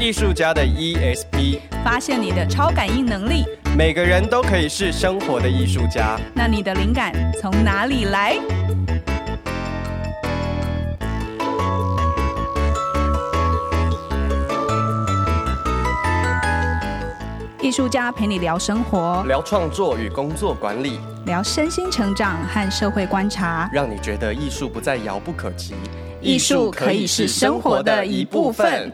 艺术家的 ESP，发现你的超感应能力。每个人都可以是生活的艺术家。那你的灵感从哪里来？艺术家陪你聊生活，聊创作与工作管理，聊身心成长和社会观察，让你觉得艺术不再遥不可及。艺术可以是生活的一部分。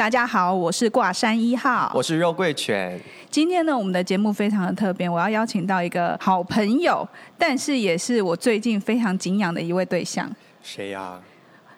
大家好，我是挂山一号，我是肉桂犬。今天呢，我们的节目非常的特别，我要邀请到一个好朋友，但是也是我最近非常敬仰的一位对象。谁呀、啊？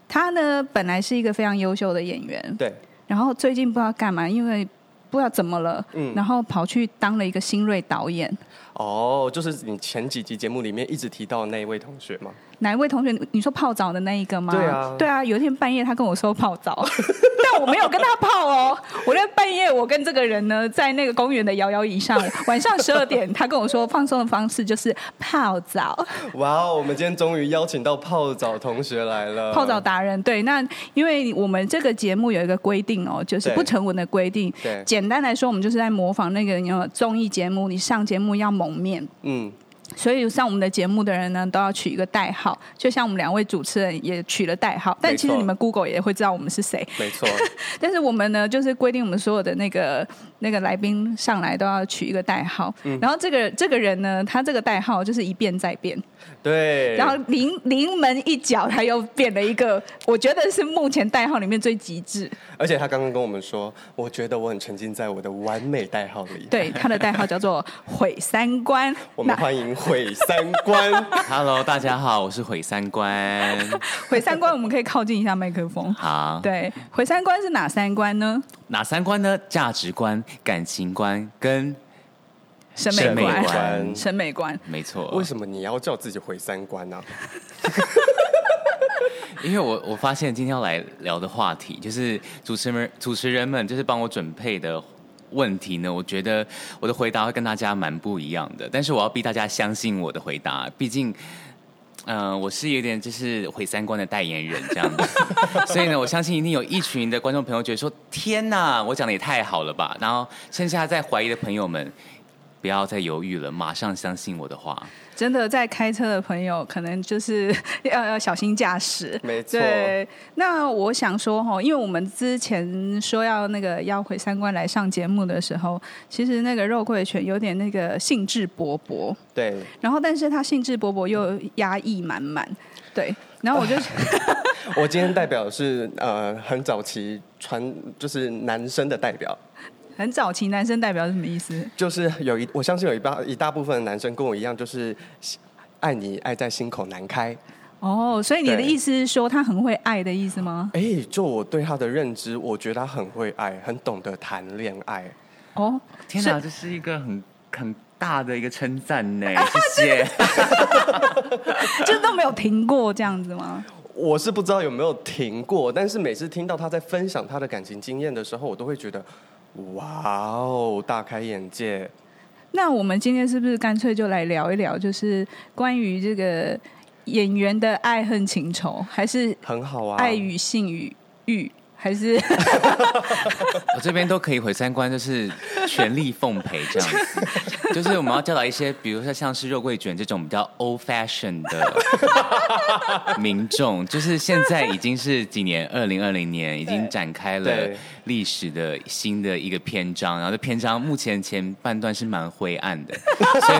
他呢，本来是一个非常优秀的演员，对。然后最近不知道干嘛，因为不知道怎么了，嗯，然后跑去当了一个新锐导演。哦，就是你前几集节目里面一直提到的那一位同学吗？哪一位同学？你说泡澡的那一个吗？对啊，对啊。有一天半夜，他跟我说泡澡，但我没有跟他泡哦。我在半夜，我跟这个人呢，在那个公园的摇摇椅上，晚上十二点，他跟我说放松的方式就是泡澡。哇哦，我们今天终于邀请到泡澡同学来了。泡澡达人，对。那因为我们这个节目有一个规定哦，就是不成文的规定。对。简单来说，我们就是在模仿那个你综艺节目，你上节目要蒙面。嗯。所以上我们的节目的人呢，都要取一个代号，就像我们两位主持人也取了代号。但其实你们 Google 也会知道我们是谁。没错。但是我们呢，就是规定我们所有的那个那个来宾上来都要取一个代号。嗯。然后这个这个人呢，他这个代号就是一变再变。对。然后临临门一脚，他又变了一个，我觉得是目前代号里面最极致。而且他刚刚跟我们说，我觉得我很沉浸在我的完美代号里。对，他的代号叫做毁三观。我们欢迎。毁三观，Hello，大家好，我是毁三观。毁三观，我们可以靠近一下麦克风。好，对，毁三观是哪三观呢？哪三观呢？价值观、感情观跟审美观。审美观，没错。为什么你要叫自己毁三观呢？因为我我发现今天要来聊的话题，就是主持人主持人们就是帮我准备的。问题呢？我觉得我的回答会跟大家蛮不一样的，但是我要逼大家相信我的回答，毕竟，嗯、呃，我是有点就是毁三观的代言人这样子，所以呢，我相信一定有一群的观众朋友觉得说：“天哪，我讲的也太好了吧！”然后剩下在怀疑的朋友们，不要再犹豫了，马上相信我的话。真的在开车的朋友，可能就是 要要小心驾驶。没错。对，那我想说哈，因为我们之前说要那个要回三观来上节目的时候，其实那个肉桂犬有点那个兴致勃勃。对。然后，但是他兴致勃勃又压抑满满。对。然后我就 我今天代表是呃很早期传就是男生的代表。很早期男生代表是什么意思？就是有一，我相信有一大一大部分的男生跟我一样，就是爱你爱在心口难开。哦，所以你的意思是说他很会爱的意思吗？哎，就我对他的认知，我觉得他很会爱，很懂得谈恋爱。哦，天哪，这是一个很很大的一个称赞呢，谢谢。就都没有停过这样子吗？我是不知道有没有停过，但是每次听到他在分享他的感情经验的时候，我都会觉得。哇哦，大开眼界！那我们今天是不是干脆就来聊一聊，就是关于这个演员的爱恨情仇，还是很好啊？爱与性与欲。还是 我这边都可以毁三观，就是全力奉陪这样子。就是我们要教导一些，比如说像是肉桂卷这种比较 old fashion 的民众，就是现在已经是几年，二零二零年已经展开了历史的新的一个篇章，然后这篇章目前前半段是蛮灰暗的，所以。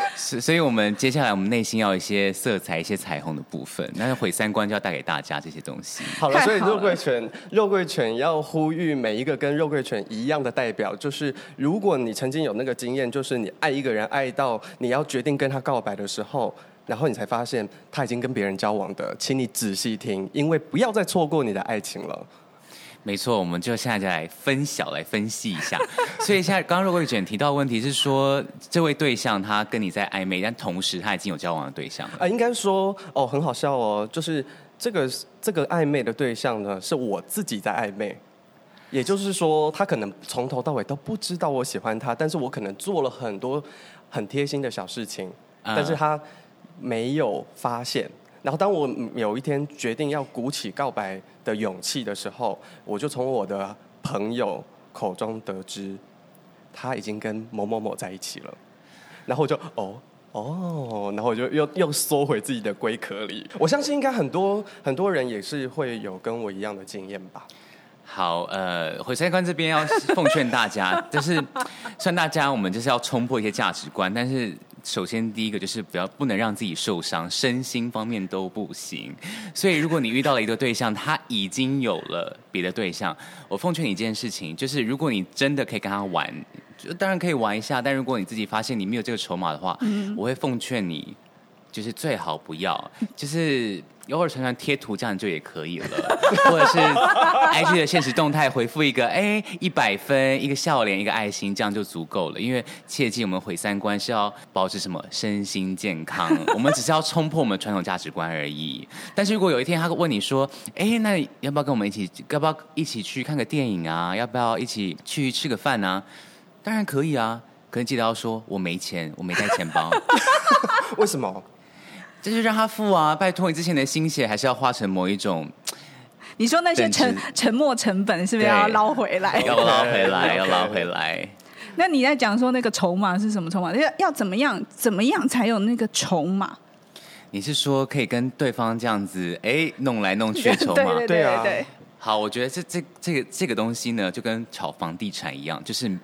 是，所以我们接下来我们内心要一些色彩、一些彩虹的部分。那毁三观就要带给大家这些东西。好了，所以肉桂犬，肉桂犬要呼吁每一个跟肉桂犬一样的代表，就是如果你曾经有那个经验，就是你爱一个人爱到你要决定跟他告白的时候，然后你才发现他已经跟别人交往的，请你仔细听，因为不要再错过你的爱情了。没错，我们就现在就来分小来分析一下。所以现在刚刚肉桂卷提到的问题是说，这位对象他跟你在暧昧，但同时他已经有交往的对象啊、呃，应该说哦，很好笑哦，就是这个这个暧昧的对象呢，是我自己在暧昧，也就是说，他可能从头到尾都不知道我喜欢他，但是我可能做了很多很贴心的小事情，但是他没有发现。然后当我有一天决定要鼓起告白的勇气的时候，我就从我的朋友口中得知，他已经跟某某某在一起了。然后我就哦哦，然后我就又又缩回自己的龟壳里。我相信应该很多很多人也是会有跟我一样的经验吧。好，呃，毁三观这边要奉劝大家，就是虽然大家我们就是要冲破一些价值观，但是。首先，第一个就是不要不能让自己受伤，身心方面都不行。所以，如果你遇到了一个对象，他已经有了别的对象，我奉劝你一件事情，就是如果你真的可以跟他玩，当然可以玩一下。但如果你自己发现你没有这个筹码的话，我会奉劝你，就是最好不要，就是。偶尔传传贴图这样就也可以了，或者是 IG 的现实动态回复一个哎一百分一个笑脸一个爱心，这样就足够了。因为切记我们毁三观是要保持什么身心健康，我们只是要冲破我们传统价值观而已。但是如果有一天他问你说，哎，那要不要跟我们一起，要不要一起去看个电影啊？要不要一起去吃个饭啊？当然可以啊，可是记得要说我没钱，我没带钱包。为什么？这就让他付啊！拜托，你之前的心血还是要化成某一种。你说那些沉沉没成本是不是要捞回来？要捞回来，要捞回来。那你在讲说那个筹码是什么筹码？要要怎么样？怎么样才有那个筹码？你是说可以跟对方这样子哎弄来弄去的筹码？对对对对对。好，我觉得这这这个这个东西呢，就跟炒房地产一样，就是。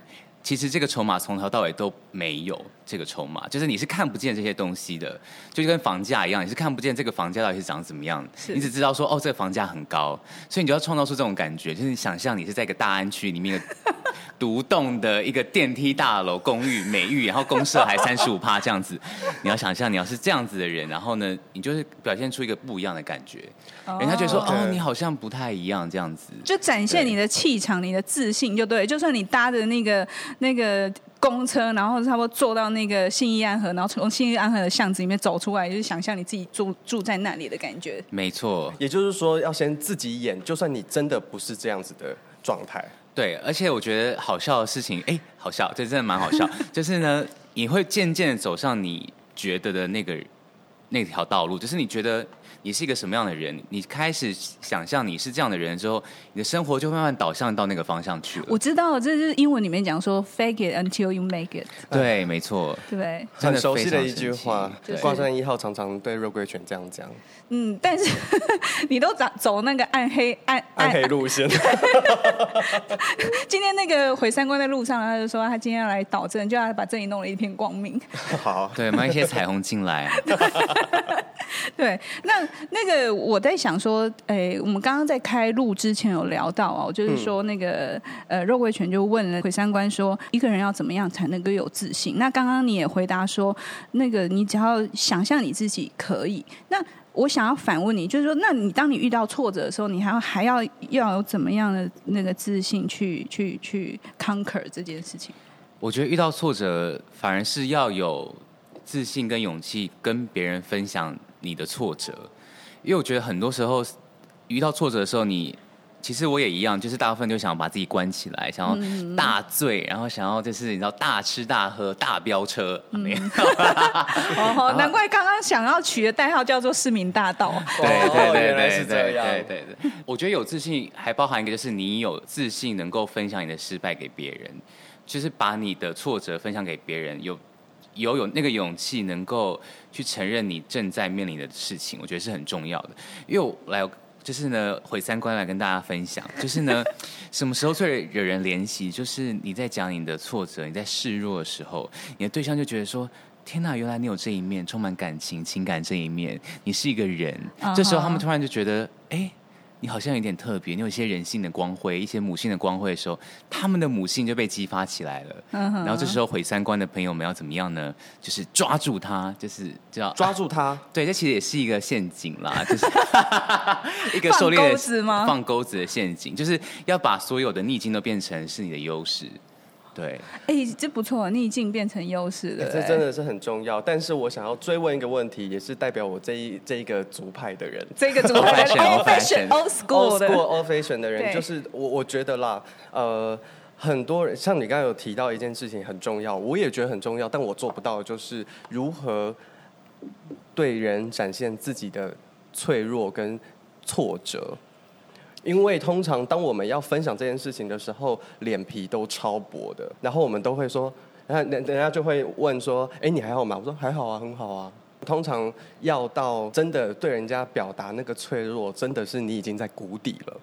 其实这个筹码从头到尾都没有这个筹码，就是你是看不见这些东西的，就跟房价一样，你是看不见这个房价到底是长怎么样，你只知道说哦，这个房价很高，所以你就要创造出这种感觉，就是你想象你是在一个大安区里面的独栋的一个电梯大楼公寓美玉，然后公社还三十五趴这样子，你要想象你要是这样子的人，然后呢，你就是表现出一个不一样的感觉，人家觉得说哦，你好像不太一样这样子，就展现你的气场、你的自信就对，就算你搭的那个。那个公车，然后差不多坐到那个信义安和，然后从信义安和的巷子里面走出来，就是想象你自己住住在那里的感觉。没错，也就是说要先自己演，就算你真的不是这样子的状态。对，而且我觉得好笑的事情，哎，好笑，这真的蛮好笑。就是呢，你会渐渐走上你觉得的那个那条道路，就是你觉得。你是一个什么样的人？你开始想象你是这样的人之后，你的生活就慢慢导向到那个方向去了。我知道，这是英文里面讲说 “fake it until you make it”。对，没错，对，很熟悉的一句话。挂山一号常常对肉桂犬这样讲。嗯，但是 你都走走那个暗黑暗暗黑路线。今天那个毁三观的路上，他就说他今天要来导正，就要把这里弄了一片光明。好，对，买一些彩虹进来。对，那。那个我在想说，哎，我们刚刚在开录之前有聊到哦，就是说那个、嗯、呃肉桂犬就问了毁三观说，一个人要怎么样才能够有自信？那刚刚你也回答说，那个你只要想象你自己可以。那我想要反问你，就是说，那你当你遇到挫折的时候，你还要还要要有怎么样的那个自信去去去 conquer 这件事情？我觉得遇到挫折，反而是要有自信跟勇气跟别人分享你的挫折。因为我觉得很多时候遇到挫折的时候，你其实我也一样，就是大部分就想把自己关起来，想要大醉，然后想要就是你知道大吃大喝、大飙车。没有。哦，难怪刚刚想要取的代号叫做市民大道。对对对对对对对对。我觉得有自信还包含一个，就是你有自信能够分享你的失败给别人，就是把你的挫折分享给别人有。有有那个勇气，能够去承认你正在面临的事情，我觉得是很重要的。因为我来就是呢，毁三观来跟大家分享，就是呢，什么时候最惹人怜惜？就是你在讲你的挫折、你在示弱的时候，你的对象就觉得说：“天哪，原来你有这一面，充满感情、情感这一面，你是一个人。” Uh-huh. 这时候他们突然就觉得：“哎。”你好像有点特别，你有一些人性的光辉，一些母性的光辉的时候，他们的母性就被激发起来了。嗯、然后这时候毁三观的朋友们要怎么样呢？就是抓住他，就是叫 抓住他、啊。对，这其实也是一个陷阱啦，就是一个狩猎的放钩子吗？放钩子的陷阱，就是要把所有的逆境都变成是你的优势。对，哎、欸，这不错，逆境变成优势了，这真的是很重要。但是我想要追问一个问题，也是代表我这一这一个族派的人，这个族派的 old fashion old school old school old fashion 的人，就是我我觉得啦，呃，很多人像你刚刚有提到一件事情很重要，我也觉得很重要，但我做不到，就是如何对人展现自己的脆弱跟挫折。因为通常当我们要分享这件事情的时候，脸皮都超薄的，然后我们都会说，然后人人家就会问说，哎，你还好吗？我说还好啊，很好啊。通常要到真的对人家表达那个脆弱，真的是你已经在谷底了。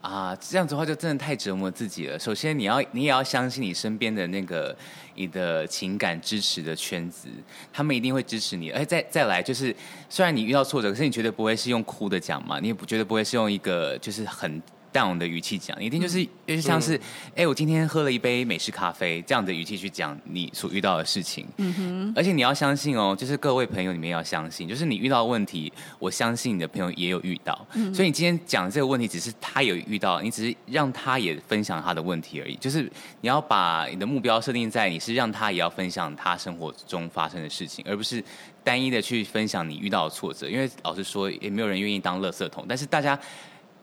啊，这样子的话就真的太折磨自己了。首先，你要你也要相信你身边的那个你的情感支持的圈子，他们一定会支持你。而再再来，就是虽然你遇到挫折，可是你绝对不会是用哭的讲嘛，你也不绝对不会是用一个就是很。Down 的语气讲，一定就是，就是像是，哎、嗯，我今天喝了一杯美式咖啡这样的语气去讲你所遇到的事情。嗯哼。而且你要相信哦，就是各位朋友，你们也要相信，就是你遇到的问题，我相信你的朋友也有遇到。嗯。所以你今天讲这个问题，只是他有遇到，你只是让他也分享他的问题而已。就是你要把你的目标设定在你是让他也要分享他生活中发生的事情，而不是单一的去分享你遇到的挫折。因为老实说，也没有人愿意当垃圾桶。但是大家。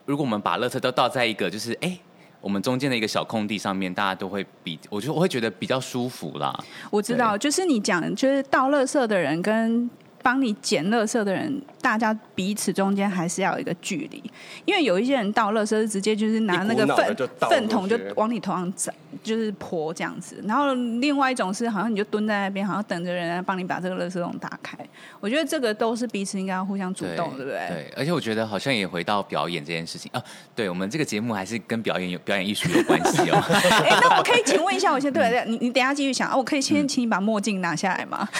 如果我们把垃圾都倒在一个就是哎，我们中间的一个小空地上面，大家都会比，我就我会觉得比较舒服啦。我知道，就是你讲，就是倒垃圾的人跟帮你捡垃圾的人，大家彼此中间还是要有一个距离，因为有一些人倒垃圾是直接就是拿那个粪粪桶就往你头上砸。就是泼这样子，然后另外一种是好像你就蹲在那边，好像等着人来帮你把这个垃圾桶打开。我觉得这个都是彼此应该要互相主动，对，对不对？对，而且我觉得好像也回到表演这件事情啊。对，我们这个节目还是跟表演有表演艺术有关系哦。哎，那我可以请问一下，我先 对，你你等一下继续想啊，我可以先请你把墨镜拿下来吗？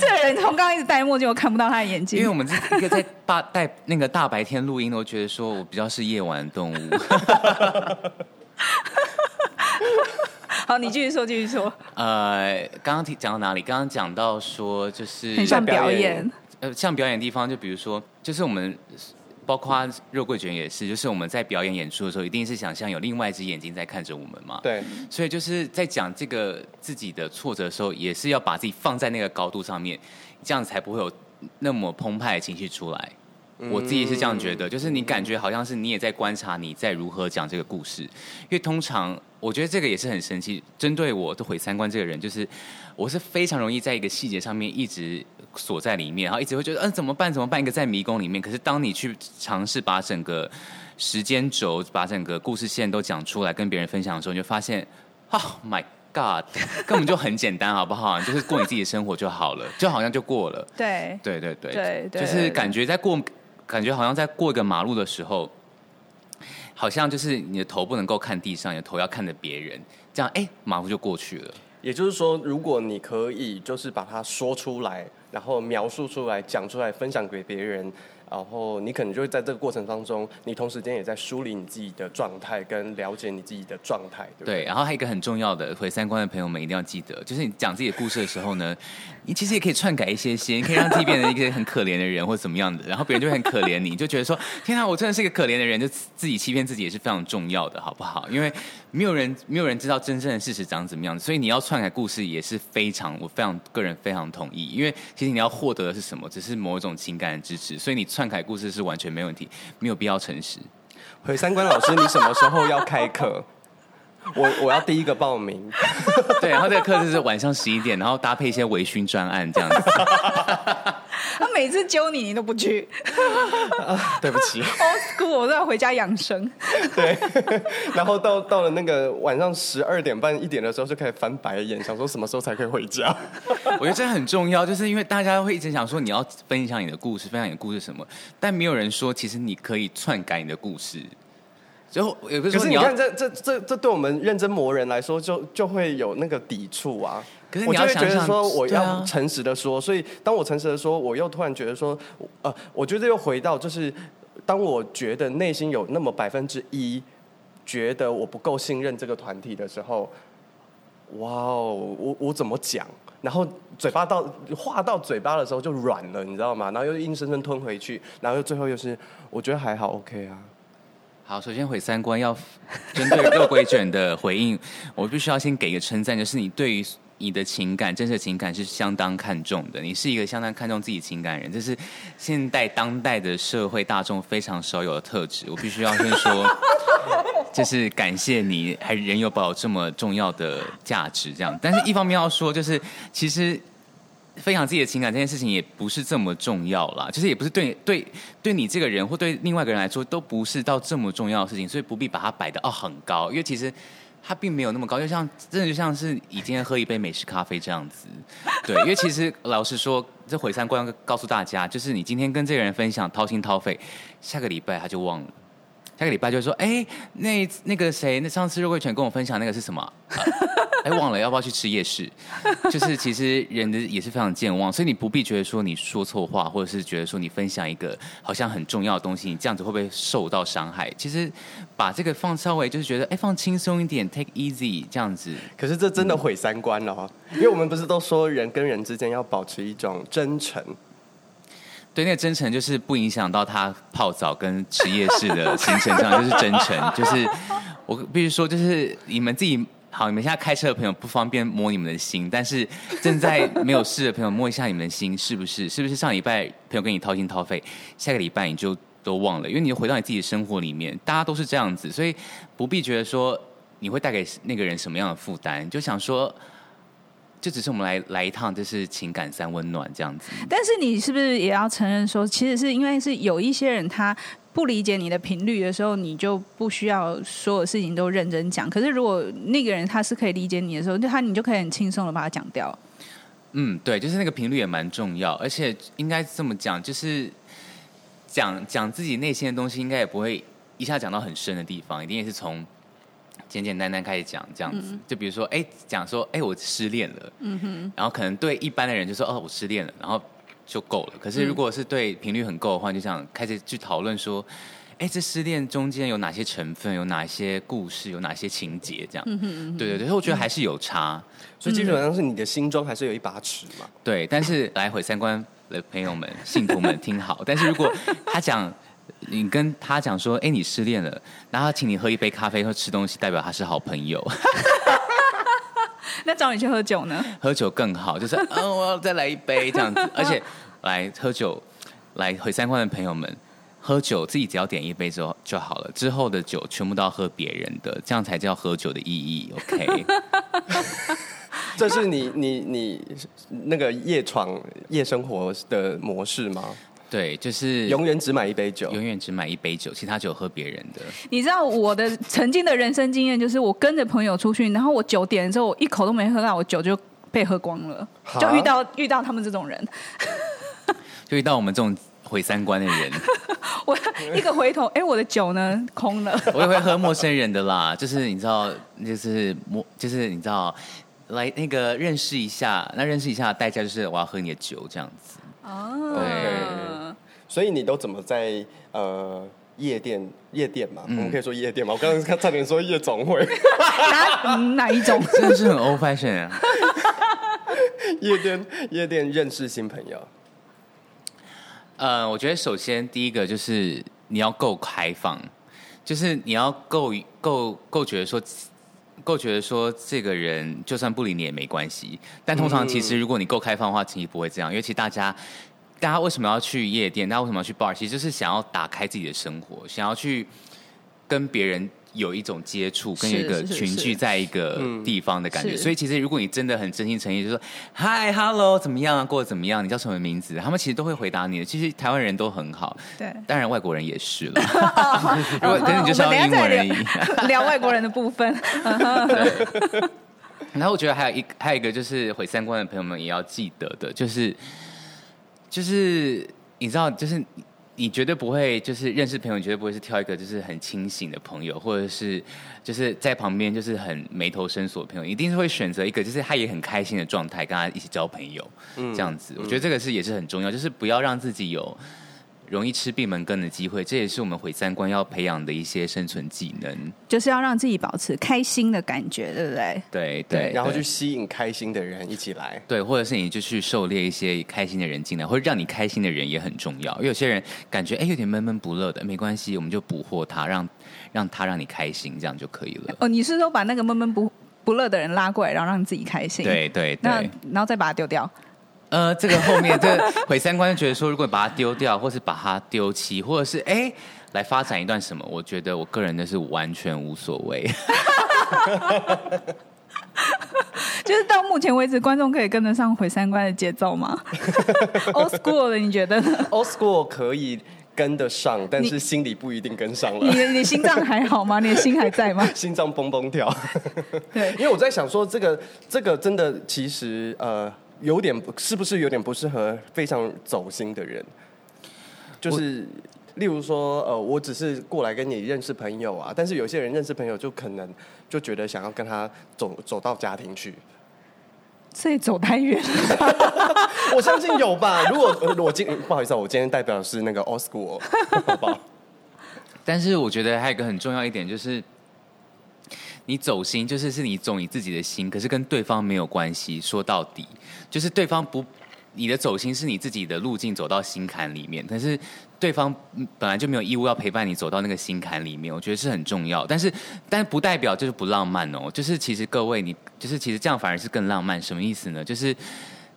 这个人从刚刚一直戴墨镜，我看不到他的眼睛。因为我们这一个在大戴那个大白天录音，都觉得说我比较是夜晚的动物。好，你继续说，继续说。呃，刚刚提讲到哪里？刚刚讲到说，就是很像表演。呃，像表演的地方，就比如说，就是我们包括肉桂卷也是，就是我们在表演演出的时候，一定是想象有另外一只眼睛在看着我们嘛。对。所以就是在讲这个自己的挫折的时候，也是要把自己放在那个高度上面，这样才不会有那么澎湃的情绪出来。我自己是这样觉得，就是你感觉好像是你也在观察你在如何讲这个故事，因为通常我觉得这个也是很神奇。针对我的毁三观这个人，就是我是非常容易在一个细节上面一直锁在里面，然后一直会觉得嗯怎么办怎么办，一个在迷宫里面。可是当你去尝试把整个时间轴、把整个故事线都讲出来跟别人分享的时候，你就发现，Oh my God，根本就很简单，好不好？就是过你自己的生活就好了，就好像就过了。对对对对对对，就是感觉在过。感觉好像在过一个马路的时候，好像就是你的头不能够看地上，你的头要看着别人，这样哎，马路就过去了。也就是说，如果你可以就是把它说出来，然后描述出来，讲出来，分享给别人。然后你可能就会在这个过程当中，你同时间也在梳理你自己的状态，跟了解你自己的状态，对对？然后还有一个很重要的，毁三观的朋友们一定要记得，就是你讲自己的故事的时候呢，你 其实也可以篡改一些些，你可以让自己变成一个很可怜的人，或怎么样的，然后别人就会很可怜你，就觉得说，天啊，我真的是一个可怜的人，就自己欺骗自己也是非常重要的，好不好？因为没有人没有人知道真正的事实长怎么样，所以你要篡改故事也是非常，我非常个人非常同意，因为其实你要获得的是什么？只是某一种情感的支持，所以你篡改故事是完。全没问题，没有必要诚实。毁三观老师，你什么时候要开课？我我要第一个报名。对，然后这个课就是晚上十一点，然后搭配一些微醺专案这样子。他每次揪你，你都不去。啊，对不起。Old school，我都要回家养生。对。然后到到了那个晚上十二点半一点的时候，就开始翻白眼，想说什么时候才可以回家。我觉得这很重要，就是因为大家会一直想说你要分享你的故事，分享你的故事什么，但没有人说其实你可以篡改你的故事。最后，可是你看，这这这这对我们认真磨人来说，就就会有那个抵触啊。可是你要想想，我就会觉得说，我要诚实的说，啊、所以当我诚实的说，我又突然觉得说，呃，我觉得又回到就是，当我觉得内心有那么百分之一觉得我不够信任这个团体的时候，哇哦，我我怎么讲？然后嘴巴到话到嘴巴的时候就软了，你知道吗？然后又硬生生吞回去，然后又最后又是我觉得还好，OK 啊。好，首先毁三观要 针对肉桂卷的回应，我必须要先给一个称赞，就是你对于你的情感、真实情感是相当看重的。你是一个相当看重自己情感的人，这是现代当代的社会大众非常少有的特质。我必须要先说，就是感谢你还仍有保有这么重要的价值。这样，但是一方面要说，就是其实分享自己的情感这件事情也不是这么重要啦，就是也不是对对对你这个人或对另外一个人来说都不是到这么重要的事情，所以不必把它摆得哦很高，因为其实它并没有那么高，就像真的就像是你今天喝一杯美式咖啡这样子，对，因为其实老实说，这毁三观告诉大家，就是你今天跟这个人分享掏心掏肺，下个礼拜他就忘了。下个礼拜就说，哎，那那个谁，那上次肉桂犬跟我分享那个是什么？哎，忘了，要不要去吃夜市？就是其实人的也是非常健忘，所以你不必觉得说你说错话，或者是觉得说你分享一个好像很重要的东西，你这样子会不会受到伤害？其实把这个放稍微就是觉得，哎，放轻松一点，take easy 这样子。可是这真的毁三观了哦，因为我们不是都说人跟人之间要保持一种真诚。对，那个真诚就是不影响到他泡澡跟吃夜市的行程上，就是真诚。就是我必须说，就是你们自己好，你们现在开车的朋友不方便摸你们的心，但是正在没有事的朋友摸一下你们的心，是不是？是不是上礼拜朋友跟你掏心掏肺，下个礼拜你就都忘了，因为你就回到你自己的生活里面，大家都是这样子，所以不必觉得说你会带给那个人什么样的负担，就想说。就只是我们来来一趟，就是情感三温暖这样子。但是你是不是也要承认说，其实是因为是有一些人他不理解你的频率的时候，你就不需要所有事情都认真讲。可是如果那个人他是可以理解你的时候，就他你就可以很轻松的把它讲掉。嗯，对，就是那个频率也蛮重要，而且应该这么讲，就是讲讲自己内心的东西，应该也不会一下讲到很深的地方，一定也是从。简简单单开始讲这样子，就比如说，哎，讲说，哎，我失恋了，嗯哼，然后可能对一般的人就说，哦，我失恋了，然后就够了。可是如果是对频率很够的话，就这样开始去讨论说，哎，这失恋中间有哪些成分，有哪些故事，有哪些情节，这样，嗯哼，对对对，我觉得还是有差，所以基本上是你的心中还是有一把尺嘛。对，但是来回三观的朋友们、信徒们听好，但是如果他讲。你跟他讲说，哎，你失恋了，然后请你喝一杯咖啡或吃东西，代表他是好朋友。那找你去喝酒呢？喝酒更好，就是嗯，我要再来一杯这样子。而且来喝酒，来回三观的朋友们，喝酒自己只要点一杯之后就好了，之后的酒全部都要喝别人的，这样才叫喝酒的意义。OK，这是你你你那个夜闯夜生活的模式吗？对，就是永远只买一杯酒，永远只买一杯酒，其他酒喝别人的。你知道我的曾经的人生经验，就是我跟着朋友出去，然后我酒点了之后，我一口都没喝到，我酒就被喝光了，就遇到遇到他们这种人，就遇到我们这种毁三观的人。我一个回头，哎，我的酒呢？空了。我也会喝陌生人的啦，就是你知道，就是陌，就是你知道，来那个认识一下，那认识一下的代价就是我要喝你的酒这样子。哦，对。所以你都怎么在呃夜店夜店嘛？嗯、我们可以说夜店嘛？我刚刚差点说夜总会，哪哪一种？真的是很 old fashion 啊！夜店夜店认识新朋友。呃，我觉得首先第一个就是你要够开放，就是你要够够够觉得说够觉得说这个人就算不理你也没关系。但通常其实如果你够开放的话，其实不会这样，因为其实大家。大家为什么要去夜店？大家为什么要去 bar？其实就是想要打开自己的生活，想要去跟别人有一种接触，跟一个群聚在一个地方的感觉。所以其实如果你真的很真心诚意，就说嗨，hello，怎么样啊？过得怎么样？你叫什么名字？他们其实都会回答你的。其实台湾人都很好，对，当然外国人也是了。如果可是你就是要英文而已。聊外国人的部分。然后我觉得还有一还有一个就是毁三观的朋友们也要记得的，就是。就是你知道，就是你绝对不会，就是认识朋友，绝对不会是挑一个就是很清醒的朋友，或者是就是在旁边就是很眉头深锁的朋友，一定是会选择一个就是他也很开心的状态，跟他一起交朋友，嗯，这样子。我觉得这个是也是很重要，就是不要让自己有。容易吃闭门羹的机会，这也是我们毁三观要培养的一些生存技能，就是要让自己保持开心的感觉，对不对？对对，对，然后去吸引开心的人一起来，对，或者是你就去狩猎一些开心的人进来，或者让你开心的人也很重要。因为有些人感觉哎有点闷闷不乐的，没关系，我们就捕获他，让让他让你开心，这样就可以了。哦，你是说把那个闷闷不不乐的人拉过来，然后让你自己开心？对对对，那然后再把它丢掉。呃，这个后面这个毁三观就觉得说，如果把它丢掉，或是把它丢弃，或者是哎来发展一段什么，我觉得我个人的是完全无所谓。就是到目前为止，观众可以跟得上毁三观的节奏吗？Old school 的，你觉得呢？Old school 可以跟得上，但是心里不一定跟上了。你你，你心脏还好吗？你的心还在吗？心脏蹦蹦跳。对，因为我在想说，这个这个真的其实呃有点是不是有点不适合非常走心的人？就是例如说呃，我只是过来跟你认识朋友啊，但是有些人认识朋友就可能就觉得想要跟他走走到家庭去。所以走太远 我相信有吧。如果我今不好意思，我今天代表的是那个 old school，好不好？但是我觉得还有一个很重要一点，就是你走心，就是是你走你自己的心，可是跟对方没有关系。说到底，就是对方不。你的走心是你自己的路径走到心坎里面，但是对方本来就没有义务要陪伴你走到那个心坎里面，我觉得是很重要。但是，但不代表就是不浪漫哦。就是其实各位，你就是其实这样反而是更浪漫。什么意思呢？就是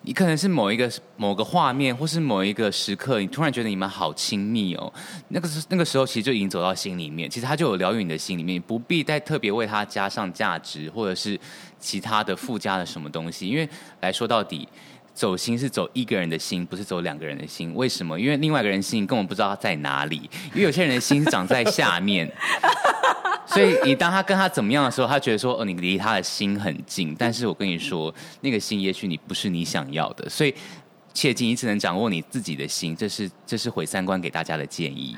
你可能是某一个某个画面，或是某一个时刻，你突然觉得你们好亲密哦。那个是那个时候，其实就已经走到心里面。其实他就有疗愈你的心里面，不必再特别为他加上价值，或者是其他的附加的什么东西。因为来说到底。走心是走一个人的心，不是走两个人的心。为什么？因为另外一个人心根本不知道他在哪里。因为有些人的心长在下面，所以你当他跟他怎么样的时候，他觉得说：“哦，你离他的心很近。”但是我跟你说，那个心也许你不是你想要的。所以切记，你只能掌握你自己的心。这是这是毁三观给大家的建议。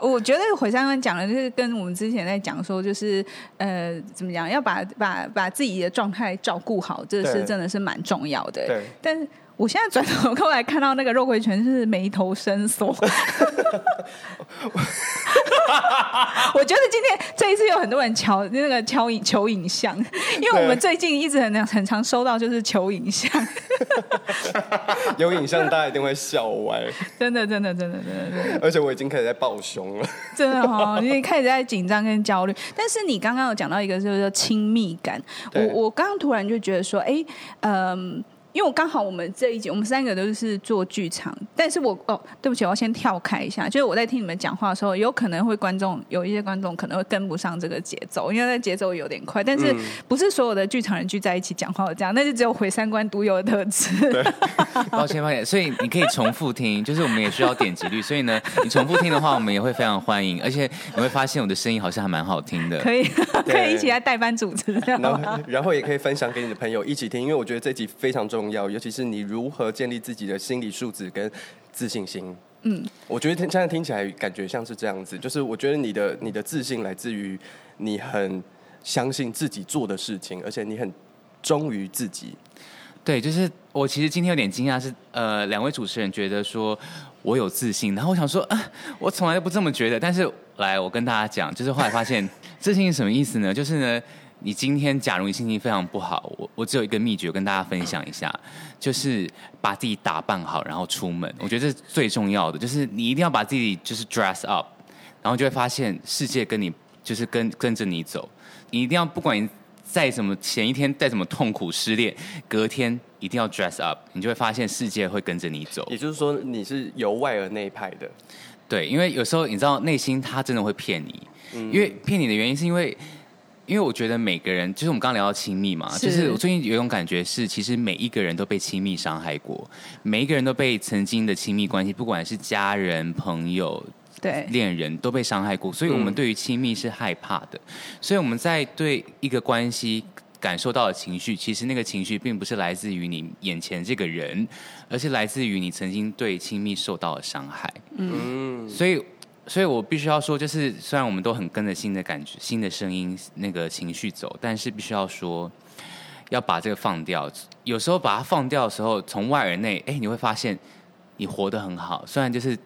我觉得毁三观讲的就是跟我们之前在讲说，就是呃，怎么讲，要把把把自己的状态照顾好，这是真的是蛮重要的。对，但是。我现在转头过来看到那个肉桂犬是眉头深锁，我觉得今天这一次有很多人敲那个敲影求影像，因为我们最近一直很很常收到就是求影像，有影像大家一定会笑歪，真的真的真的真的真的，而且我已经开始在抱胸了，真的哈，你开始在紧张跟焦虑，但是你刚刚有讲到一个就是说亲密感，我我刚刚突然就觉得说，哎，嗯。因为我刚好我们这一集我们三个都是做剧场，但是我哦，对不起，我要先跳开一下，就是我在听你们讲话的时候，有可能会观众有一些观众可能会跟不上这个节奏，因为那节奏有点快，但是不是所有的剧场人聚在一起讲话这样，那就只有毁三观独有的特质。对，抱歉抱歉，所以你可以重复听，就是我们也需要点击率，所以呢，你重复听的话，我们也会非常欢迎，而且你会发现我的声音好像还蛮好听的，可以可以一起来代班主持这样，然后 然后也可以分享给你的朋友一起听，因为我觉得这集非常重要，尤其是你。如何建立自己的心理素质跟自信心？嗯，我觉得现在听起来感觉像是这样子，就是我觉得你的你的自信来自于你很相信自己做的事情，而且你很忠于自己。对，就是我其实今天有点惊讶，是呃，两位主持人觉得说我有自信，然后我想说啊，我从来都不这么觉得。但是来，我跟大家讲，就是后来发现自信是什么意思呢？就是呢。你今天假如你心情非常不好，我我只有一个秘诀跟大家分享一下，就是把自己打扮好，然后出门。我觉得这是最重要的，就是你一定要把自己就是 dress up，然后就会发现世界跟你就是跟跟着你走。你一定要不管你再怎么前一天再怎么痛苦失恋，隔天一定要 dress up，你就会发现世界会跟着你走。也就是说，你是由外而内派的。对，因为有时候你知道内心他真的会骗你，因为骗你的原因是因为。因为我觉得每个人，就是我们刚刚聊到亲密嘛，是就是我最近有一种感觉是，其实每一个人都被亲密伤害过，每一个人都被曾经的亲密关系，不管是家人、朋友、对恋人，都被伤害过，所以我们对于亲密是害怕的。嗯、所以我们在对一个关系感受到的情绪，其实那个情绪并不是来自于你眼前这个人，而是来自于你曾经对亲密受到的伤害。嗯，所以。所以我必须要说，就是虽然我们都很跟着新的感觉、新的声音、那个情绪走，但是必须要说，要把这个放掉。有时候把它放掉的时候，从外而内，哎，你会发现你活得很好。虽然就是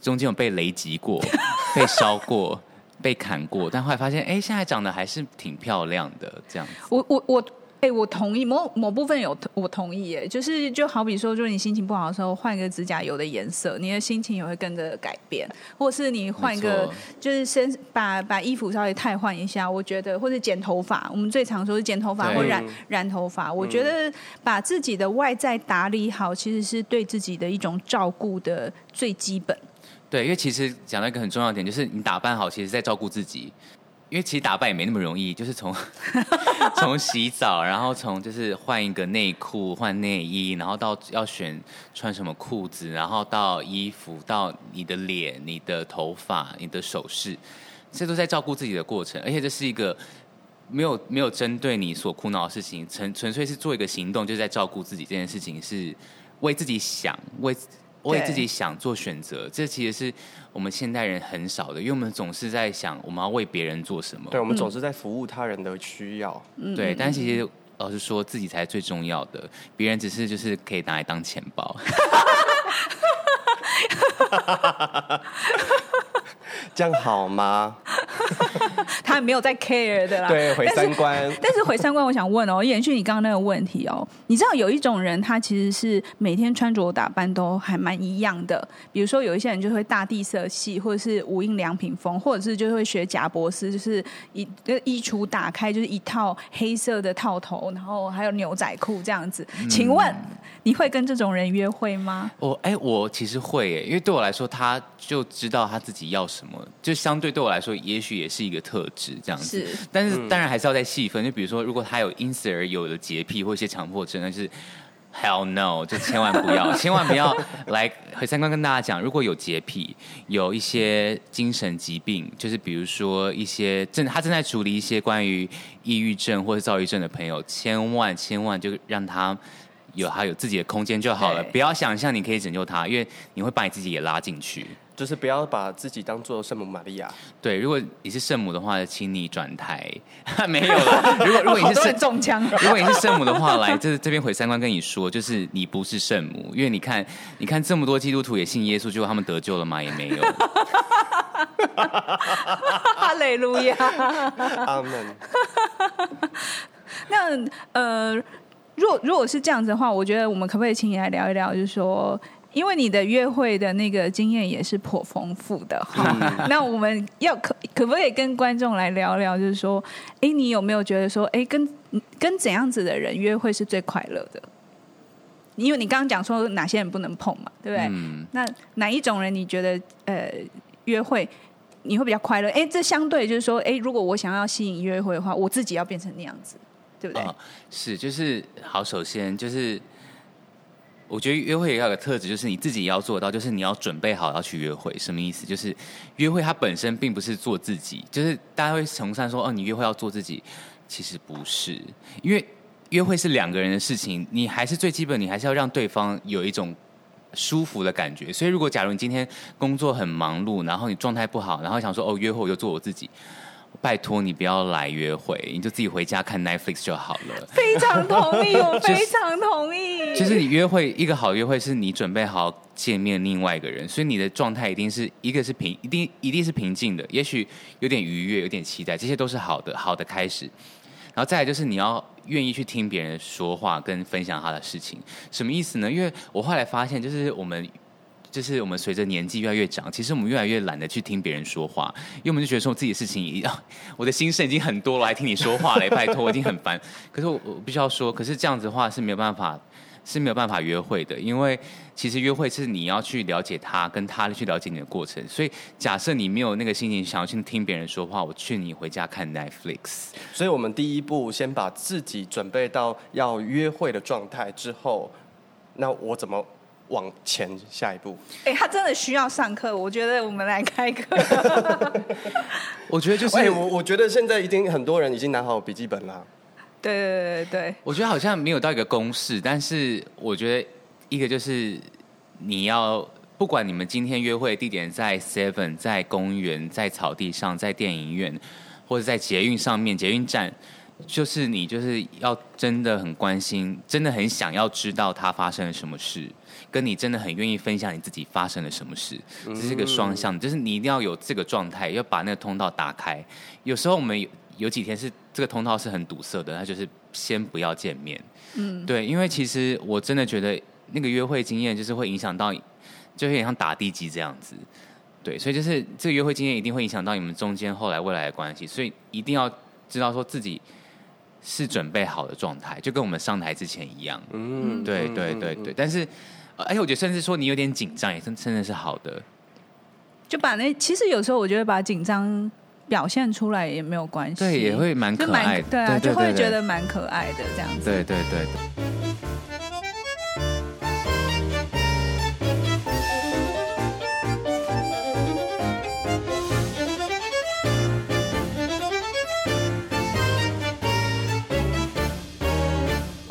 中间有被雷击过、被烧过、被砍过，但后来发现，哎，现在长得还是挺漂亮的。这样子，我我我。哎、欸，我同意某某部分有我同意，哎，就是就好比说，就是你心情不好的时候，换一个指甲油的颜色，你的心情也会跟着改变，或是你换一个，就是先把把衣服稍微汰换一下，我觉得，或者剪头发，我们最常说是剪头发或染染头发，我觉得把自己的外在打理好，其实是对自己的一种照顾的最基本。对，因为其实讲到一个很重要的点，就是你打扮好，其实在照顾自己。因为其实打扮也没那么容易，就是从 从洗澡，然后从就是换一个内裤、换内衣，然后到要选穿什么裤子，然后到衣服，到你的脸、你的头发、你的首饰，这都在照顾自己的过程。而且这是一个没有没有针对你所苦恼的事情，纯纯粹是做一个行动，就是在照顾自己这件事情，是为自己想为。为自己想做选择，这其实是我们现代人很少的，因为我们总是在想我们要为别人做什么。对，我们总是在服务他人的需要。嗯、对，但其实老实说，自己才是最重要的，别人只是就是可以拿来当钱包。这样好吗？他没有在 care 的啦。对，毁三观。但是，毁三观，我想问哦，延续你刚刚那个问题哦，你知道有一种人，他其实是每天穿着打扮都还蛮一样的。比如说，有一些人就会大地色系，或者是无印良品风，或者是就会学贾伯斯，就是一衣橱打开就是一套黑色的套头，然后还有牛仔裤这样子。请问你会跟这种人约会吗？我哎，我其实会耶，因为对我来说，他就知道他自己要什么，就相对对我来说，也许也是一个特质这样子。是，但是当然还是要再细分。就比如说，如果他有因此而有的洁癖或一些强迫症，那是 hell no，就千万不要，千万不要来何三观跟大家讲。如果有洁癖，有一些精神疾病，就是比如说一些正他正在处理一些关于抑郁症或者躁郁症的朋友，千万千万就让他。有他有自己的空间就好了，不要想象你可以拯救他，因为你会把你自己也拉进去。就是不要把自己当做圣母玛利亚。对，如果你是圣母的话，请你转台。没有了。如果如果你是圣中枪，如果你是圣母的话，来这这边毁三观跟你说，就是你不是圣母，因为你看你看这么多基督徒也信耶稣，结果他们得救了吗？也没有。哈利路亚。阿门。那呃。如果如果是这样子的话，我觉得我们可不可以请你来聊一聊？就是说，因为你的约会的那个经验也是颇丰富的哈。那我们要可可不可以跟观众来聊聊？就是说，哎，你有没有觉得说，哎，跟跟怎样子的人约会是最快乐的？因为你刚刚讲说哪些人不能碰嘛，对不对？嗯。那哪一种人你觉得呃约会你会比较快乐？哎，这相对就是说，哎，如果我想要吸引约会的话，我自己要变成那样子。对不对？哦，是，就是好。首先，就是我觉得约会也要有个特质，就是你自己要做到，就是你要准备好要去约会。什么意思？就是约会它本身并不是做自己，就是大家会崇尚说，哦，你约会要做自己，其实不是，因为约会是两个人的事情，你还是最基本，你还是要让对方有一种舒服的感觉。所以，如果假如你今天工作很忙碌，然后你状态不好，然后想说，哦，约会我就做我自己。拜托你不要来约会，你就自己回家看 Netflix 就好了。非常同意，我非常同意。其实你约会一个好约会是你准备好见面另外一个人，所以你的状态一定是一个是平，一定一定是平静的，也许有点愉悦，有点期待，这些都是好的好的开始。然后再来就是你要愿意去听别人说话跟分享他的事情，什么意思呢？因为我后来发现，就是我们。就是我们随着年纪越来越长，其实我们越来越懒得去听别人说话，因为我们就觉得说自己的事情一样，我的心事已经很多了，还听你说话嘞，拜托，我已经很烦。可是我我必须要说，可是这样子的话是没有办法，是没有办法约会的，因为其实约会是你要去了解他，跟他去了解你的过程。所以假设你没有那个心情想要去听别人说话，我劝你回家看 Netflix。所以我们第一步先把自己准备到要约会的状态之后，那我怎么？往前下一步，哎、欸，他真的需要上课。我觉得我们来开课。我觉得就是，欸、我我觉得现在已经很多人已经拿好笔记本了。对对对对，我觉得好像没有到一个公式，但是我觉得一个就是你要不管你们今天约会的地点在 Seven、在公园、在草地上、在电影院，或者在捷运上面、捷运站。就是你就是要真的很关心，真的很想要知道他发生了什么事，跟你真的很愿意分享你自己发生了什么事，这是一个双向，就是你一定要有这个状态，要把那个通道打开。有时候我们有有几天是这个通道是很堵塞的，那就是先不要见面。嗯，对，因为其实我真的觉得那个约会经验就是会影响到，就有点像打地基这样子。对，所以就是这个约会经验一定会影响到你们中间后来未来的关系，所以一定要知道说自己。是准备好的状态，就跟我们上台之前一样。嗯，对对对对。但是，而且我觉得，甚至说你有点紧张，也真真的是好的。就把那其实有时候我觉得把紧张表现出来也没有关系，对，也会蛮可爱的，对啊，就会觉得蛮可爱的这样子，对对对对。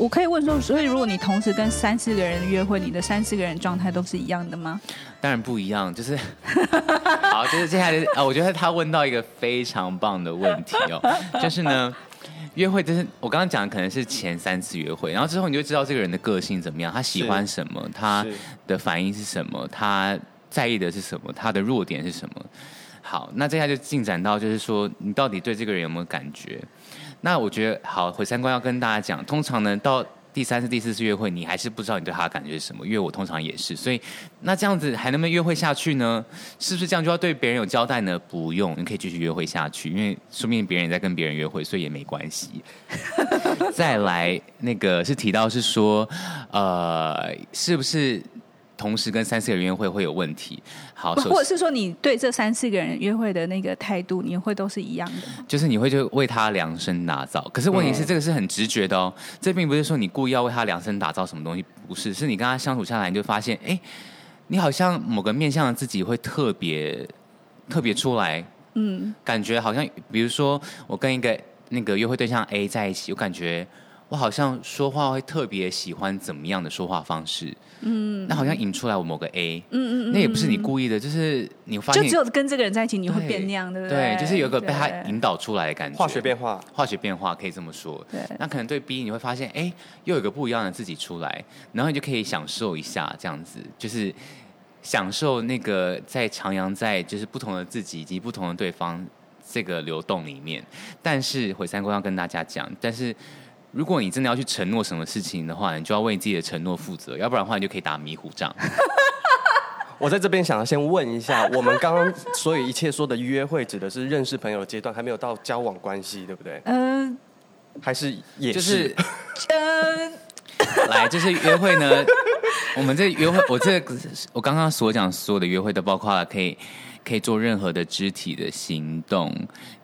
我可以问说，所以如果你同时跟三四个人约会，你的三四个人状态都是一样的吗？当然不一样，就是 好，就是接下来啊，我觉得他问到一个非常棒的问题哦，就是呢，约会就是我刚刚讲的，可能是前三次约会，然后之后你就知道这个人的个性怎么样，他喜欢什么，他的反应是什么，他在意的是什么，他的弱点是什么。好，那接下来就进展到就是说，你到底对这个人有没有感觉？那我觉得好，毁三观要跟大家讲，通常呢，到第三次、第四次约会，你还是不知道你对他的感觉是什么，因为我通常也是，所以那这样子还能不能约会下去呢？是不是这样就要对别人有交代呢？不用，你可以继续约会下去，因为说不定别人也在跟别人约会，所以也没关系。再来那个是提到是说，呃，是不是？同时跟三四个人约会会有问题，好，或者是说你对这三四个人约会的那个态度，你会都是一样的吗？就是你会就为他量身打造，可是问题是这个是很直觉的哦，嗯、这并不是说你故意要为他量身打造什么东西，不是，是你跟他相处下来，你就发现，哎，你好像某个面向的自己会特别特别出来，嗯，感觉好像，比如说我跟一个那个约会对象 A 在一起，我感觉。我好像说话会特别喜欢怎么样的说话方式，嗯，那好像引出来我某个 A，嗯嗯，嗯，那也不是你故意的，就是你发现就只有跟这个人在一起你会变那样，对不对？对，就是有个被他引导出来的感觉，化学变化，化学变化可以这么说。对，那可能对 B 你会发现，哎，又有个不一样的自己出来，然后你就可以享受一下这样子，就是享受那个在徜徉在就是不同的自己以及不同的对方这个流动里面。但是毁三观要跟大家讲，但是。如果你真的要去承诺什么事情的话，你就要为你自己的承诺负责，要不然的话，你就可以打迷糊仗。我在这边想要先问一下，我们刚刚所有一切说的约会，指的是认识朋友的阶段，还没有到交往关系，对不对？嗯、呃，还是也是？就是、呃，来，就是约会呢。我们这约会，我这我刚刚所讲所有的约会都包括了可以。可以做任何的肢体的行动，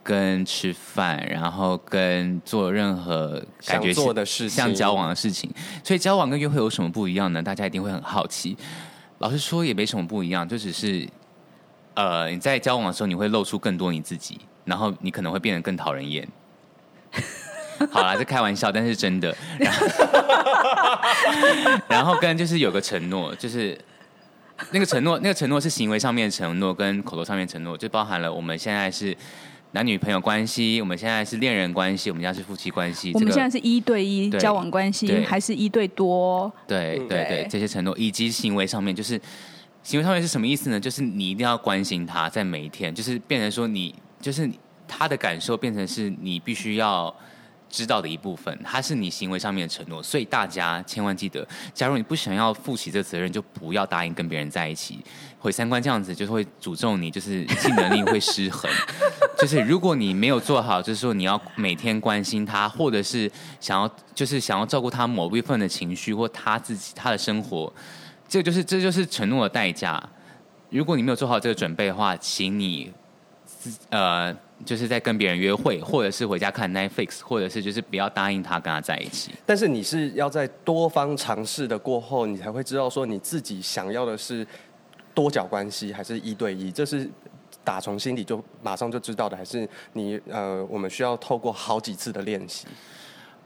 跟吃饭，然后跟做任何感觉做的事情，像交往的事情。所以交往跟约会有什么不一样呢？大家一定会很好奇。老实说也没什么不一样，就只是呃你在交往的时候你会露出更多你自己，然后你可能会变得更讨人厌。好啦，这开玩笑，但是真的。然后，然后跟就是有个承诺，就是。那个承诺，那个承诺是行为上面的承诺，跟口头上面承诺，就包含了我们现在是男女朋友关系，我们现在是恋人关系，我们家是夫妻关系。我们现在是一对一交往关系，还是一对多？对对对，对，这些承诺以及行为上面，就是行为上面是什么意思呢？就是你一定要关心他，在每一天，就是变成说你，就是他的感受变成是你必须要。知道的一部分，它是你行为上面的承诺，所以大家千万记得，假如你不想要负起这责任，就不要答应跟别人在一起。毁三观这样子，就是会诅咒你，就是性能力会失衡。就是如果你没有做好，就是说你要每天关心他，或者是想要，就是想要照顾他某一部分的情绪或他自己他的生活，这就是这就是承诺的代价。如果你没有做好这个准备的话，请你呃。就是在跟别人约会，或者是回家看 Netflix，或者是就是不要答应他跟他在一起。但是你是要在多方尝试的过后，你才会知道说你自己想要的是多角关系还是一对一，这是打从心底就马上就知道的，还是你呃，我们需要透过好几次的练习？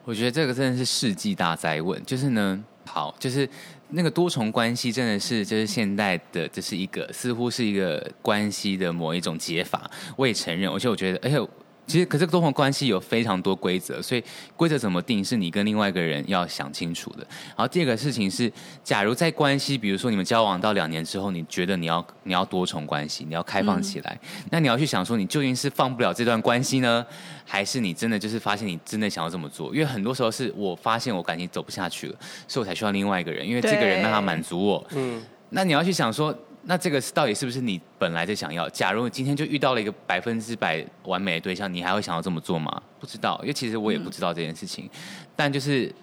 我觉得这个真的是世纪大哉问，就是呢，好，就是。那个多重关系真的是，就是现代的，这是一个似乎是一个关系的某一种解法。我也承认，而且我觉得，而且。其实，可是多重关系有非常多规则，所以规则怎么定是你跟另外一个人要想清楚的。然后第二个事情是，假如在关系，比如说你们交往到两年之后，你觉得你要你要多重关系，你要开放起来，嗯、那你要去想说，你究竟是放不了这段关系呢，还是你真的就是发现你真的想要这么做？因为很多时候是我发现我感情走不下去了，所以我才需要另外一个人，因为这个人让他满足我。嗯，那你要去想说。那这个是到底是不是你本来就想要？假如今天就遇到了一个百分之百完美的对象，你还会想要这么做吗？不知道，因为其实我也不知道这件事情。但就是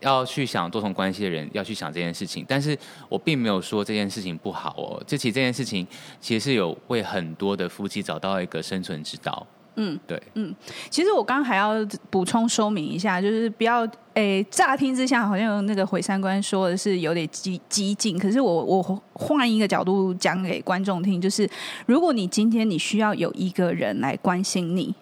要去想多重关系的人要去想这件事情，但是我并没有说这件事情不好哦。就其实这件事情其实是有为很多的夫妻找到一个生存之道。嗯，对，嗯，其实我刚刚还要补充说明一下，就是不要诶，乍听之下好像那个毁三观说的是有点激激进，可是我我换一个角度讲给观众听，就是如果你今天你需要有一个人来关心你，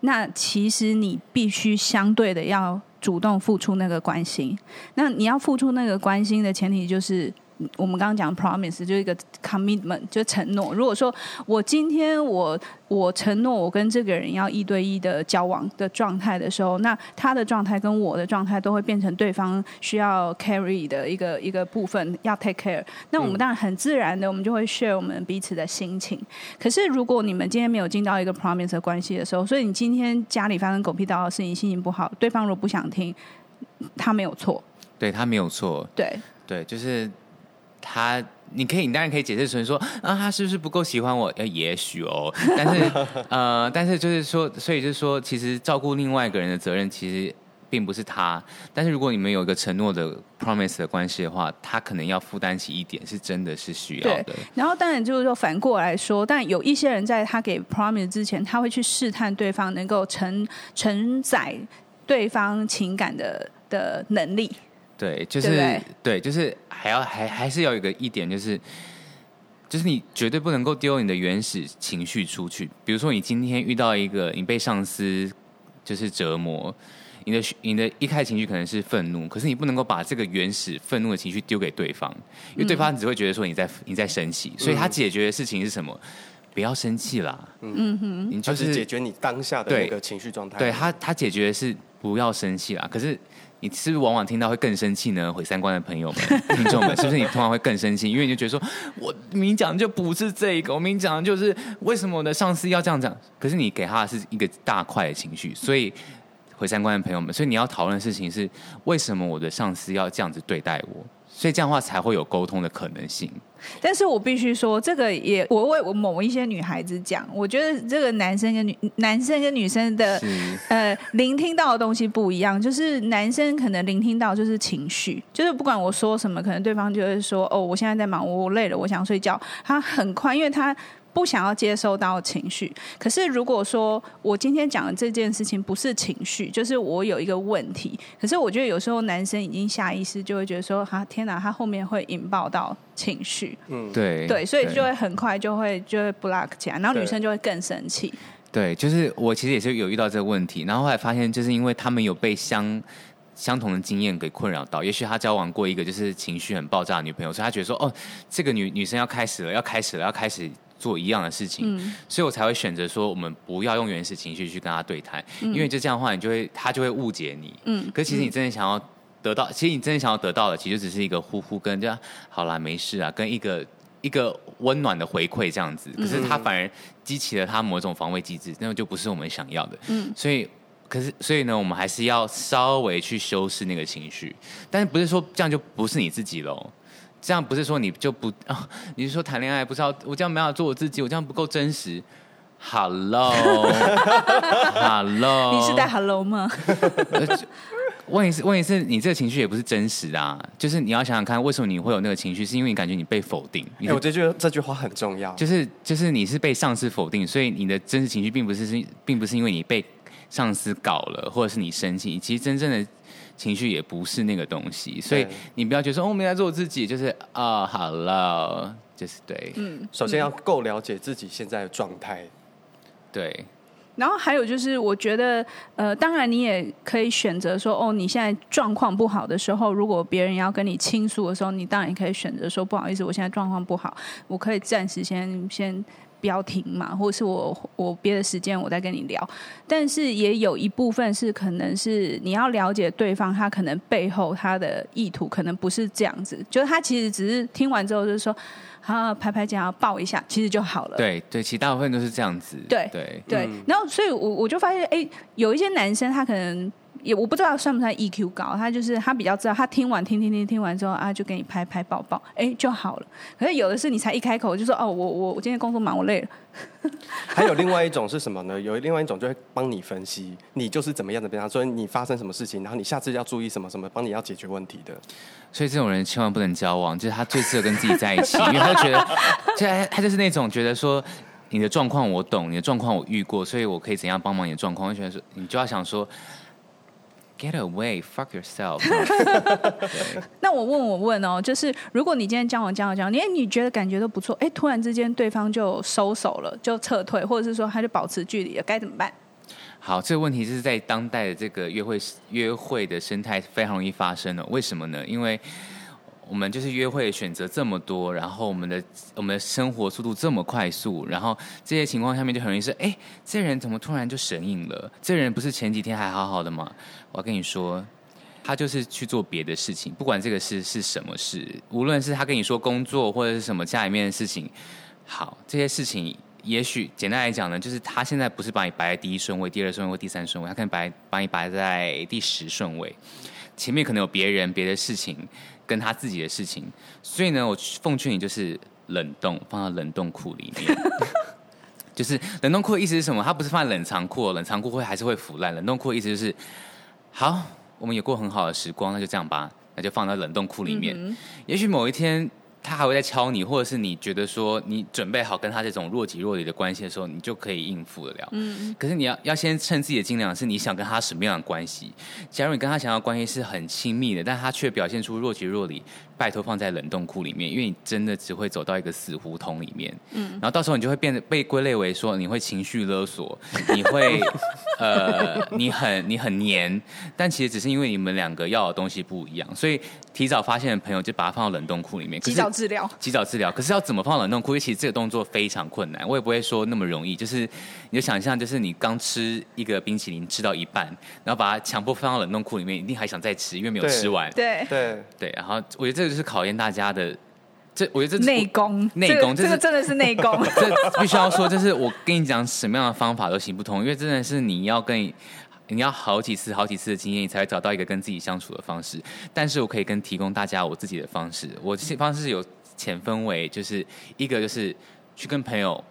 那其实你必须相对的要主动付出那个关心，那你要付出那个关心的前提就是。我们刚刚讲 promise 就是一个 commitment，就是承诺。如果说我今天我我承诺我跟这个人要一对一的交往的状态的时候，那他的状态跟我的状态都会变成对方需要 carry 的一个一个部分，要 take care。那我们当然很自然的，我们就会 share 我们彼此的心情。可是如果你们今天没有进到一个 promise 的关系的时候，所以你今天家里发生狗屁倒灶的事情，心情不好，对方如果不想听，他没有错，对他没有错，对对，就是。他，你可以，你当然可以解释成说，啊，他是不是不够喜欢我？呃，也许哦，但是，呃，但是就是说，所以就是说，其实照顾另外一个人的责任，其实并不是他。但是如果你们有一个承诺的 promise 的关系的话，他可能要负担起一点，是真的是需要的。然后当然就是说反过来说，但有一些人在他给 promise 之前，他会去试探对方能够承承载对方情感的的能力。对，就是对，对，对，就是还要还还是要有一个一点，就是就是你绝对不能够丢你的原始情绪出去。比如说，你今天遇到一个你被上司就是折磨，你的你的一开始情绪可能是愤怒，可是你不能够把这个原始愤怒的情绪丢给对方，因为对方只会觉得说你在你在生气。所以他解决的事情是什么？不要生气啦。嗯哼，你就是解决你当下的那个情绪状态。对，对他，他解决的是不要生气啦。可是。你是不是往往听到会更生气呢？毁三观的朋友们、听众们，是不是你通常会更生气？因为你就觉得说，我明讲就不是这个，我明明讲的就是为什么我的上司要这样讲？可是你给他的是一个大块的情绪，所以毁三观的朋友们，所以你要讨论的事情是为什么我的上司要这样子对待我？所以这样的话才会有沟通的可能性。但是我必须说，这个也我为我某一些女孩子讲，我觉得这个男生跟女男生跟女生的呃聆听到的东西不一样。就是男生可能聆听到就是情绪，就是不管我说什么，可能对方就会说：“哦，我现在在忙，我累了，我想睡觉。”他很快，因为他。不想要接收到情绪，可是如果说我今天讲的这件事情不是情绪，就是我有一个问题，可是我觉得有时候男生已经下意识就会觉得说，哈，天哪，他后面会引爆到情绪，嗯，对，对，所以就会很快就会就会 block 起来，然后女生就会更生气。对，就是我其实也是有遇到这个问题，然后后来发现就是因为他们有被相相同的经验给困扰到，也许他交往过一个就是情绪很爆炸的女朋友，所以他觉得说，哦，这个女女生要开始了，要开始了，要开始。做一样的事情，嗯、所以我才会选择说，我们不要用原始情绪去跟他对谈，嗯、因为就这样的话，你就会他就会误解你。嗯，可是其实你真的想要得到，其实你真的想要得到的，其实只是一个呼呼跟这样，好啦，没事啊，跟一个一个温暖的回馈这样子。可是他反而激起了他某种防卫机制，那就不是我们想要的。嗯，所以可是所以呢，我们还是要稍微去修饰那个情绪，但是不是说这样就不是你自己喽？这样不是说你就不啊？你是说谈恋爱不是要我这样没法做我自己？我这样不够真实？Hello，Hello，Hello 你是带 Hello 吗？问一次问一次你这个情绪也不是真实的啊！就是你要想想看，为什么你会有那个情绪？是因为你感觉你被否定。哎、欸，我这句这句话很重要。就是就是你是被上司否定，所以你的真实情绪并不是是并不是因为你被上司搞了，或者是你生气。其实真正的。情绪也不是那个东西，所以你不要觉得说，哦，我们在做自己，就是啊，哦，好了，就是对。嗯，首先要够了解自己现在的状态，对。然后还有就是，我觉得，呃，当然你也可以选择说，哦，你现在状况不好的时候，如果别人要跟你倾诉的时候，你当然也可以选择说，不好意思，我现在状况不好，我可以暂时先先。不要停嘛，或者是我我别的时间我再跟你聊，但是也有一部分是可能是你要了解对方，他可能背后他的意图可能不是这样子，就是他其实只是听完之后就是说，啊拍拍肩要抱一下，其实就好了。对对，其实大部分都是这样子。对对对，然后所以我我就发现，哎，有一些男生他可能。也我不知道算不算 EQ 高，他就是他比较知道，他听完听听听听完之后啊，就给你拍拍抱抱，哎就好了。可是有的是你才一开口就说哦，我我我今天工作忙，我累了。还有另外一种是什么呢？有另外一种就会帮你分析，你就是怎么样的变化，所以你发生什么事情，然后你下次要注意什么什么，帮你要解决问题的。所以这种人千万不能交往，就是他最适合跟自己在一起，因为他就觉得，就他他就是那种觉得说。你的状况我懂，你的状况我遇过，所以我可以怎样帮忙你的状况？我觉得说，你就要想说，get away，fuck yourself。那我问我问哦，就是如果你今天交往交往交往，你你觉得感觉都不错，哎，突然之间对方就收手了，就撤退，或者是说他就保持距离了，该怎么办？好，这个问题就是在当代的这个约会约会的生态非常容易发生的。为什么呢？因为我们就是约会选择这么多，然后我们的我们的生活速度这么快速，然后这些情况下面就很容易是，哎，这人怎么突然就神隐了？这人不是前几天还好好的吗？我要跟你说，他就是去做别的事情，不管这个事是什么事，无论是他跟你说工作或者是什么家里面的事情，好，这些事情也许简单来讲呢，就是他现在不是把你摆在第一顺位、第二顺位或第三顺位，他可能把把你摆在第十顺位，前面可能有别人、别的事情。跟他自己的事情，所以呢，我奉劝你就是冷冻，放到冷冻库里面。就是冷冻库的意思是什么？它不是放在冷藏库，冷藏库会还是会腐烂。冷冻库的意思就是，好，我们有过很好的时光，那就这样吧，那就放到冷冻库里面。嗯、也许某一天。他还会再敲你，或者是你觉得说你准备好跟他这种若即若离的关系的时候，你就可以应付得了。嗯。可是你要要先趁自己的斤两，是你想跟他什么样的关系？假如你跟他想要关系是很亲密的，但他却表现出若即若离，拜托放在冷冻库里面，因为你真的只会走到一个死胡同里面。嗯。然后到时候你就会变得被归类为说你会情绪勒索，你会呃你很你很黏，但其实只是因为你们两个要的东西不一样，所以提早发现的朋友就把它放到冷冻库里面。及早治疗，及早治疗。可是要怎么放冷冻库？因为其实这个动作非常困难，我也不会说那么容易。就是你就想象，就是你刚吃一个冰淇淋，吃到一半，然后把它强迫放到冷冻库里面，一定还想再吃，因为没有吃完。对对对。然后我觉得这个就是考验大家的，这我觉得这内功，内功，这个真的是内功。这必须要说，就是我跟你讲什么样的方法都行不通，因为真的是你要跟。你要好几次、好几次的经验，你才会找到一个跟自己相处的方式。但是我可以跟提供大家我自己的方式。我方式有浅分为，就是一个就是去跟朋友，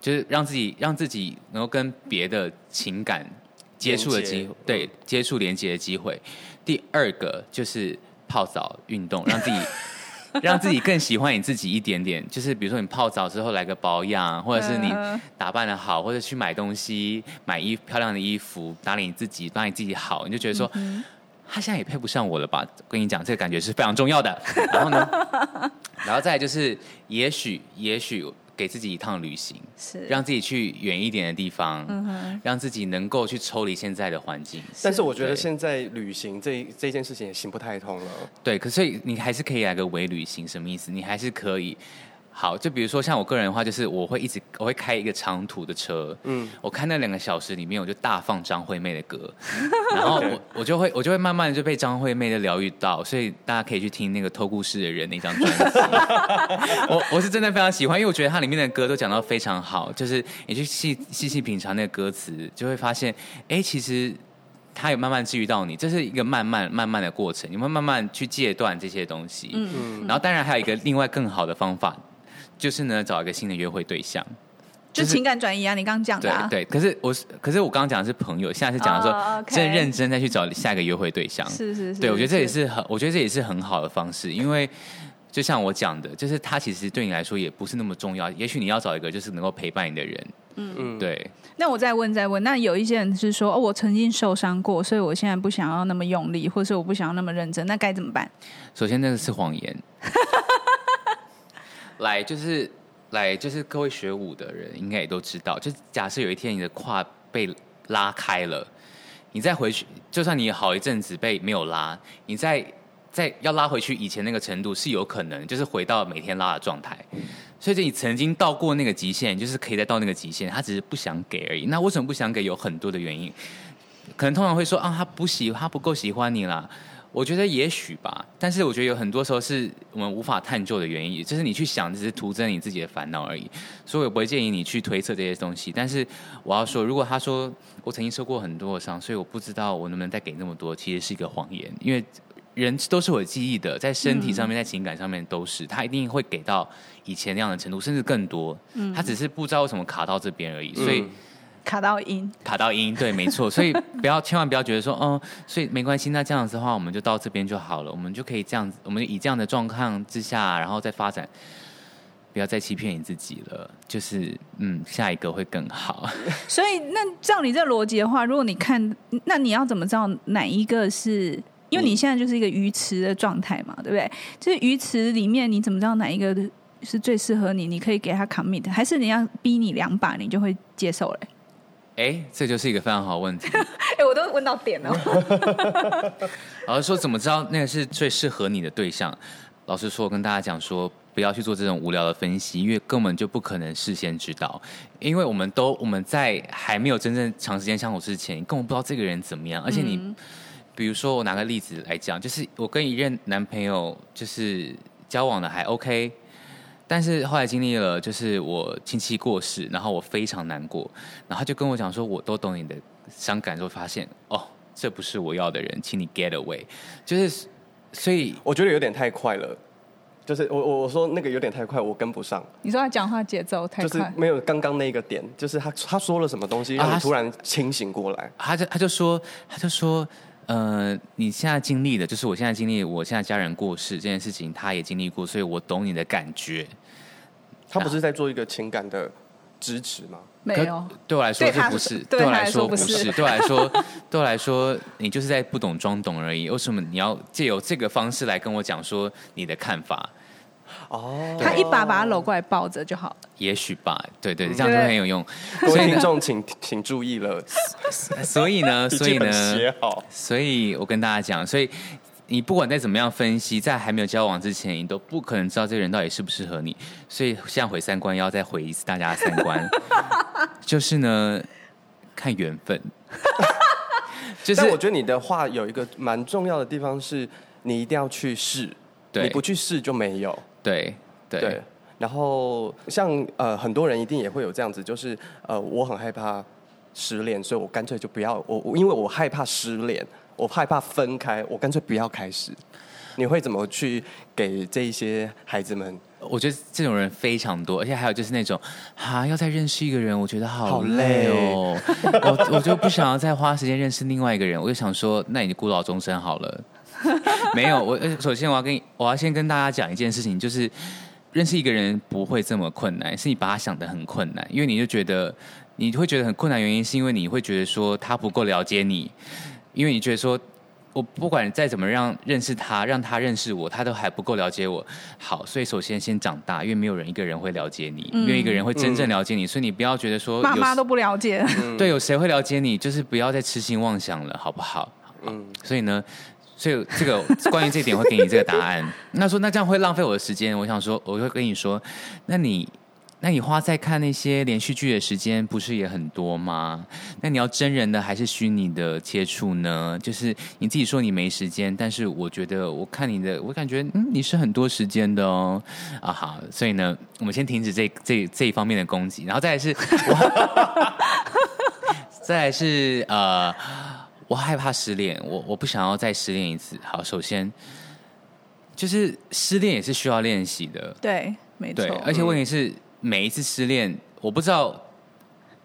就是让自己让自己能够跟别的情感接触的机会，对，接触连接的机会。第二个就是泡澡运动，让自己。让自己更喜欢你自己一点点，就是比如说你泡澡之后来个保养，或者是你打扮的好，或者去买东西、买衣漂亮的衣服，打理你自己，打理自己好，你就觉得说，嗯、他现在也配不上我了吧？跟你讲，这个感觉是非常重要的。然后呢，然后再来就是，也许，也许。给自己一趟旅行，是让自己去远一点的地方，嗯，让自己能够去抽离现在的环境。但是我觉得现在旅行这这件事情也行不太通了。对，可是你还是可以来个微旅行，什么意思？你还是可以。好，就比如说像我个人的话，就是我会一直我会开一个长途的车，嗯，我开那两个小时里面，我就大放张惠妹的歌，然后我我就会我就会慢慢的就被张惠妹的疗愈到，所以大家可以去听那个偷故事的人那张专辑，我我是真的非常喜欢，因为我觉得它里面的歌都讲到非常好，就是你去细细细品尝那个歌词，就会发现，哎，其实它有慢慢治愈到你，这是一个慢慢慢慢的过程，你会慢慢去戒断这些东西，嗯。嗯，然后当然还有一个另外更好的方法。就是呢，找一个新的约会对象，就是、就情感转移啊！你刚刚讲的、啊，对对。可是我是，可是我刚刚讲的是朋友，现在是讲的说，oh, okay. 真认真再去找下一个约会对象。是是是。对，我觉得这也是很，我觉得这也是很好的方式，因为就像我讲的，就是他其实对你来说也不是那么重要。也许你要找一个就是能够陪伴你的人。嗯嗯。对。那我再问再问，那有一些人是说，哦，我曾经受伤过，所以我现在不想要那么用力，或是我不想要那么认真，那该怎么办？首先，那个是谎言。来，就是。来，就是各位学舞的人应该也都知道，就假设有一天你的胯被拉开了，你再回去，就算你好一阵子被没有拉，你再再要拉回去以前那个程度是有可能，就是回到每天拉的状态。所以，就你曾经到过那个极限，就是可以再到那个极限，他只是不想给而已。那为什么不想给？有很多的原因，可能通常会说啊，他不喜，他不够喜欢你啦。我觉得也许吧，但是我觉得有很多时候是我们无法探究的原因，就是你去想，只是徒增你自己的烦恼而已。所以我不会建议你去推测这些东西。但是我要说，如果他说我曾经受过很多的伤，所以我不知道我能不能再给那么多，其实是一个谎言。因为人都是有记忆的，在身体上面，在情感上面都是，他一定会给到以前那样的程度，甚至更多。他只是不知道为什么卡到这边而已，所以。卡到音，卡到音，对，没错，所以不要，千万不要觉得说，哦，所以没关系，那这样子的话，我们就到这边就好了，我们就可以这样子，我们以这样的状况之下，然后再发展，不要再欺骗你自己了，就是，嗯，下一个会更好。所以，那照你这逻辑的话，如果你看，那你要怎么知道哪一个是？因为你现在就是一个鱼池的状态嘛，对不对？就是鱼池里面，你怎么知道哪一个是最适合你？你可以给他 commit，还是你要逼你两把，你就会接受嘞？哎，这就是一个非常好的问题。哎，我都问到点了。老师说，怎么知道那个是最适合你的对象？老师说，我跟大家讲说，不要去做这种无聊的分析，因为根本就不可能事先知道。因为我们都我们在还没有真正长时间相处之前，你根本不知道这个人怎么样。而且你，嗯、比如说我拿个例子来讲，就是我跟一任男朋友就是交往的还 OK。但是后来经历了，就是我亲戚过世，然后我非常难过，然后他就跟我讲说，我都懂你的伤感，就发现哦，这不是我要的人，请你 get away。就是，所以我觉得有点太快了，就是我我我说那个有点太快，我跟不上。你说他讲话节奏太快，就是没有刚刚那个点，就是他他说了什么东西让你突然清醒过来，啊、他就他就说他就说。呃，你现在经历的，就是我现在经历，我现在家人过世这件事情，他也经历过，所以我懂你的感觉。他不是在做一个情感的支持吗？没有，对我来说这不是，对我来说不是，对我来说，对我来说，你就是在不懂装懂而已。为什么你要借由这个方式来跟我讲说你的看法？哦，他一把把他搂过来抱着就好了。也许吧，对对，这样就很有用。各位听众，请请注意了。所以呢，所以呢，所以我跟大家讲，所以你不管再怎么样分析，在还没有交往之前，你都不可能知道这个人到底适不适合你。所以现在毁三观，要再毁一次大家的三观，就是呢，看缘分。就是我觉得你的话有一个蛮重要的地方，是你一定要去试，对，你不去试就没有。对对，对，然后像呃很多人一定也会有这样子，就是呃我很害怕失恋，所以我干脆就不要我，因为我害怕失恋，我害怕分开，我干脆不要开始。你会怎么去给这一些孩子们？我觉得这种人非常多，而且还有就是那种啊要再认识一个人，我觉得好累哦，累我我就不想要再花时间认识另外一个人，我就想说，那你就孤老终生好了。没有，我首先我要跟你，我要先跟大家讲一件事情，就是认识一个人不会这么困难，是你把他想的很困难，因为你就觉得你会觉得很困难，原因是因为你会觉得说他不够了解你，因为你觉得说。我不管再怎么让认识他，让他认识我，他都还不够了解我。好，所以首先先长大，因为没有人一个人会了解你，没有一个人会真正了解你，嗯、所以你不要觉得说妈妈都不了解。对，有谁会了解你？就是不要再痴心妄想了，好不好？嗯。所以呢，所以这个关于这点，会给你这个答案。那说那这样会浪费我的时间，我想说，我会跟你说，那你。那你花在看那些连续剧的时间不是也很多吗？那你要真人的还是虚拟的接触呢？就是你自己说你没时间，但是我觉得我看你的，我感觉嗯你是很多时间的哦。啊好，所以呢，我们先停止这这这一方面的攻击，然后再来是，再来是呃，我害怕失恋，我我不想要再失恋一次。好，首先就是失恋也是需要练习的，对，没错，而且问题是。每一次失恋，我不知道，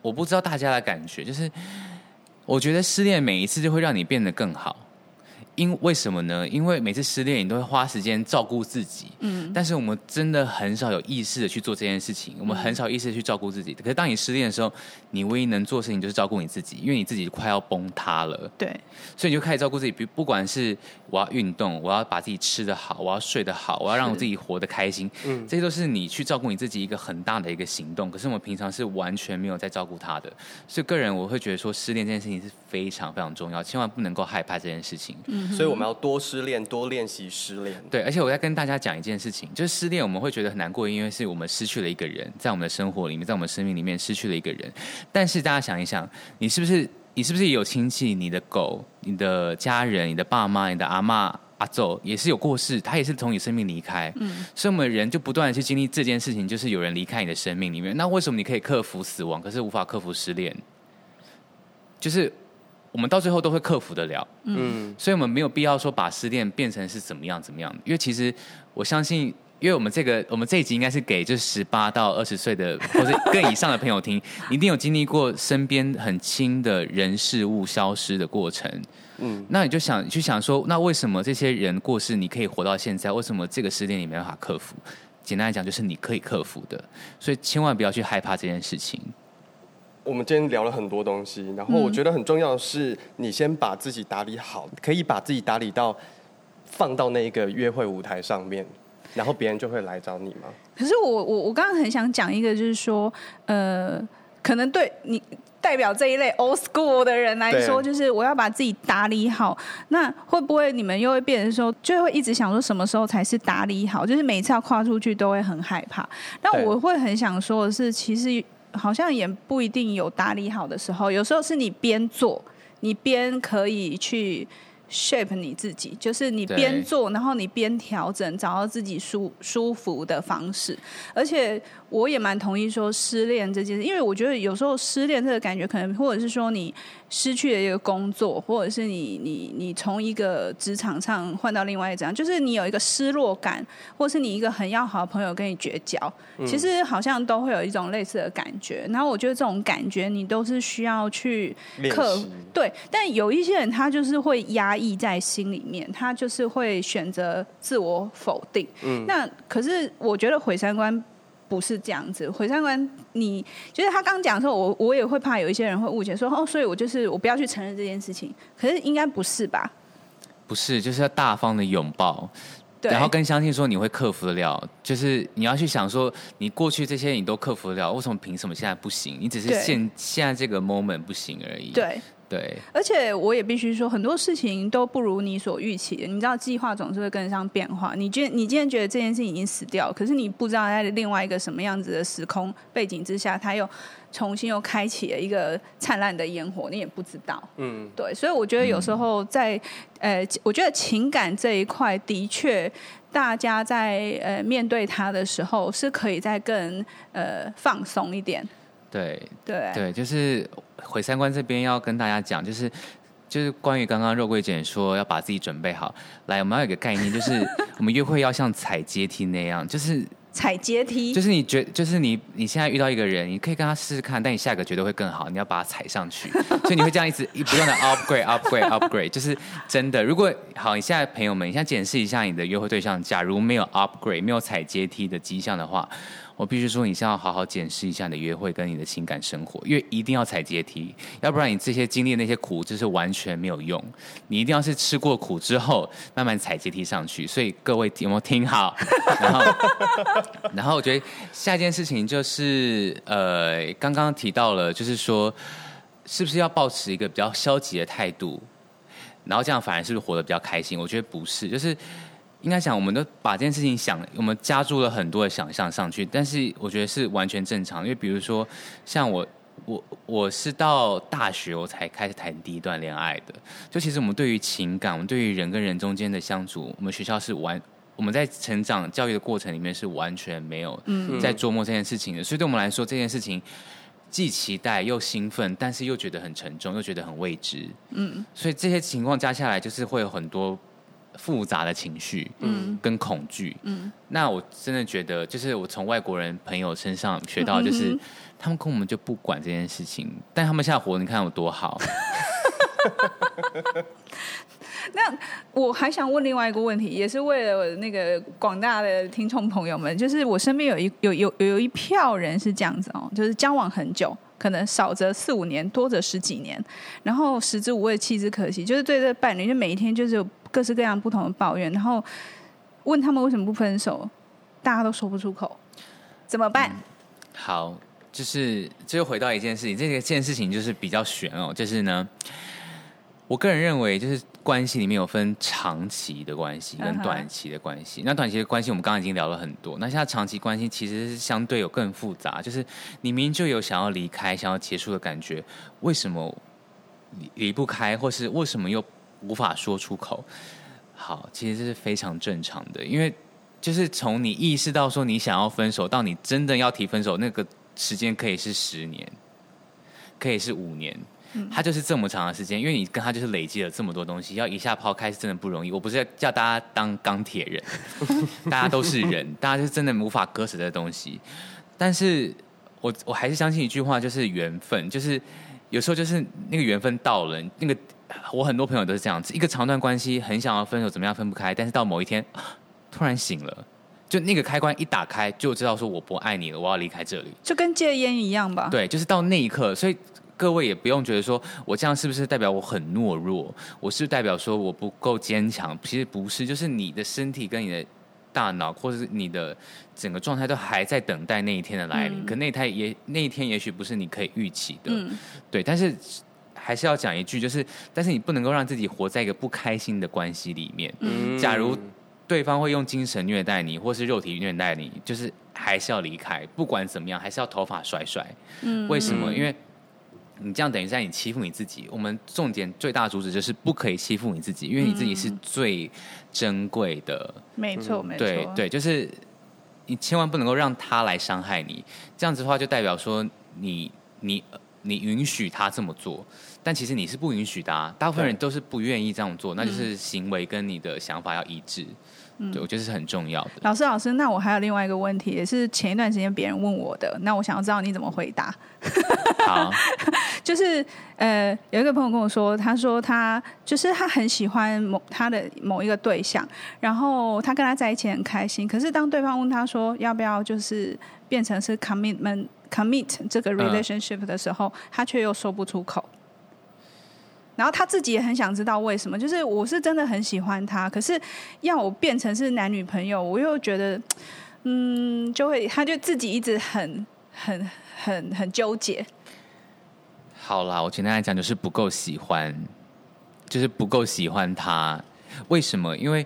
我不知道大家的感觉，就是我觉得失恋每一次就会让你变得更好。因为什么呢？因为每次失恋，你都会花时间照顾自己。嗯。但是我们真的很少有意识的去做这件事情。我们很少意识的去照顾自己。可是当你失恋的时候，你唯一能做的事情就是照顾你自己，因为你自己快要崩塌了。对。所以你就开始照顾自己，不不管是我要运动，我要把自己吃得好，我要睡得好，我要让我自己活得开心。嗯。这些都是你去照顾你自己一个很大的一个行动。可是我们平常是完全没有在照顾他的。所以个人我会觉得说，失恋这件事情是非常非常重要，千万不能够害怕这件事情。嗯。所以我们要多失恋，多练习失恋。对，而且我要跟大家讲一件事情，就是失恋我们会觉得很难过，因为是我们失去了一个人，在我们的生活里面，在我们生命里面失去了一个人。但是大家想一想，你是不是你是不是也有亲戚？你的狗、你的家人、你的爸妈、你的阿妈、阿祖也是有过世，他也是从你生命离开。嗯，所以我们人就不断的去经历这件事情，就是有人离开你的生命里面。那为什么你可以克服死亡，可是无法克服失恋？就是我们到最后都会克服得了。嗯，所以我们没有必要说把失恋变成是怎么样怎么样，因为其实我相信。因为我们这个，我们这一集应该是给就是十八到二十岁的或者更以上的朋友听，一定有经历过身边很亲的人事物消失的过程。嗯，那你就想，去想说，那为什么这些人过世，你可以活到现在？为什么这个失恋你没办法克服？简单来讲，就是你可以克服的，所以千万不要去害怕这件事情。我们今天聊了很多东西，然后我觉得很重要的是，你先把自己打理好，可以把自己打理到放到那个约会舞台上面。然后别人就会来找你吗？可是我我我刚刚很想讲一个，就是说，呃，可能对你代表这一类 old school 的人来说，就是我要把自己打理好。那会不会你们又会变成说，就会一直想说什么时候才是打理好？就是每次要跨出去都会很害怕。但我会很想说的是，其实好像也不一定有打理好的时候。有时候是你边做，你边可以去。shape 你自己，就是你边做，然后你边调整，找到自己舒舒服的方式。而且我也蛮同意说失恋这件事，因为我觉得有时候失恋这个感觉，可能或者是说你。失去了一个工作，或者是你你你从一个职场上换到另外一张，就是你有一个失落感，或是你一个很要好的朋友跟你绝交，嗯、其实好像都会有一种类似的感觉。然后我觉得这种感觉你都是需要去克服，对。但有一些人他就是会压抑在心里面，他就是会选择自我否定。嗯。那可是我觉得毁三观。不是这样子，毁三观，你就是他刚讲的时候，我我也会怕有一些人会误解说，哦，所以我就是我不要去承认这件事情。可是应该不是吧？不是，就是要大方的拥抱，对然后更相信说你会克服得了。就是你要去想说，你过去这些你都克服得了，为什么凭什么现在不行？你只是现现在这个 moment 不行而已。对。对，而且我也必须说，很多事情都不如你所预期的。你知道，计划总是会跟上变化。你今你今天觉得这件事情已经死掉，可是你不知道在另外一个什么样子的时空背景之下，它又重新又开启了一个灿烂的烟火，你也不知道。嗯，对。所以我觉得有时候在、嗯、呃，我觉得情感这一块的确，大家在呃面对它的时候，是可以再更呃放松一点。对对对，就是。毁三观这边要跟大家讲，就是就是关于刚刚肉桂姐说要把自己准备好。来，我们要有一个概念，就是我们约会要像踩阶梯那样，就是 踩阶梯，就是你觉，就是你你现在遇到一个人，你可以跟他试试看，但你下一个绝对会更好，你要把他踩上去。所以你会这样一直不断的 upgrade upgrade upgrade，就是真的。如果好，你现在朋友们，你现在检视一下你的约会对象，假如没有 upgrade，没有踩阶梯的迹象的话。我必须说，你先要好好检视一下你的约会跟你的情感生活，因为一定要踩阶梯，要不然你这些经历那些苦就是完全没有用。你一定要是吃过苦之后，慢慢踩阶梯上去。所以各位有没有听好？然后，然后我觉得下一件事情就是，呃，刚刚提到了，就是说，是不是要保持一个比较消极的态度，然后这样反而是不是活得比较开心？我觉得不是，就是。应该讲，我们都把这件事情想，我们加注了很多的想象上去，但是我觉得是完全正常。因为比如说，像我，我我是到大学我才开始谈第一段恋爱的。就其实我们对于情感，我们对于人跟人中间的相处，我们学校是完，我们在成长教育的过程里面是完全没有在琢磨这件事情的。所以对我们来说，这件事情既期待又兴奋，但是又觉得很沉重，又觉得很未知。嗯，所以这些情况加下来，就是会有很多。复杂的情绪，嗯，跟恐惧，嗯，那我真的觉得，就是我从外国人朋友身上学到，就是、嗯、他们跟我们就不管这件事情，但他们现在活，你看有多好。那我还想问另外一个问题，也是为了那个广大的听众朋友们，就是我身边有一有有有一票人是这样子哦，就是交往很久，可能少则四五年，多则十几年，然后食之无味，弃之可惜，就是对这伴侣，就每一天就是有。各式各样不同的抱怨，然后问他们为什么不分手，大家都说不出口，怎么办？嗯、好，就是这又回到一件事情，这个件事情就是比较悬哦，就是呢，我个人认为，就是关系里面有分长期的关系跟短期的关系。Uh huh. 那短期的关系，我们刚刚已经聊了很多。那现在长期关系其实是相对有更复杂，就是你明明就有想要离开、想要结束的感觉，为什么？离不开，或是为什么又无法说出口？好，其实这是非常正常的，因为就是从你意识到说你想要分手，到你真的要提分手，那个时间可以是十年，可以是五年。他就是这么长的时间，因为你跟他就是累积了这么多东西，要一下抛开是真的不容易。我不是要叫大家当钢铁人，大家都是人，大家是真的无法割舍的东西。但是我我还是相信一句话，就是缘分，就是有时候就是那个缘分到了，那个我很多朋友都是这样子，一个长段关系很想要分手，怎么样分不开，但是到某一天 突然醒了，就那个开关一打开，就知道说我不爱你了，我要离开这里，就跟戒烟一样吧。对，就是到那一刻，所以。各位也不用觉得说我这样是不是代表我很懦弱？我是代表说我不够坚强？其实不是，就是你的身体跟你的大脑，或者是你的整个状态都还在等待那一天的来临。嗯、可那一天也那一天也许不是你可以预期的，嗯、对。但是还是要讲一句，就是但是你不能够让自己活在一个不开心的关系里面。嗯、假如对方会用精神虐待你，或是肉体虐待你，就是还是要离开。不管怎么样，还是要头发甩甩。嗯，为什么？因为你这样等于在你欺负你自己。我们重点最大的主旨就是不可以欺负你自己，因为你自己是最珍贵的。没错，没错。对对，就是你千万不能够让他来伤害你。这样子的话，就代表说你你你允许他这么做，但其实你是不允许的啊。大部分人都是不愿意这样做，那就是行为跟你的想法要一致。嗯，对，我觉得是很重要的。老师，老师，那我还有另外一个问题，也是前一段时间别人问我的，那我想要知道你怎么回答。好，就是呃，有一个朋友跟我说，他说他就是他很喜欢某他的某一个对象，然后他跟他在一起很开心，可是当对方问他说要不要就是变成是 commitment commit 这个 relationship 的时候，嗯、他却又说不出口。然后他自己也很想知道为什么，就是我是真的很喜欢他，可是要我变成是男女朋友，我又觉得，嗯，就会他就自己一直很很很很纠结。好啦，我简单来讲就是不够喜欢，就是不够喜欢他。为什么？因为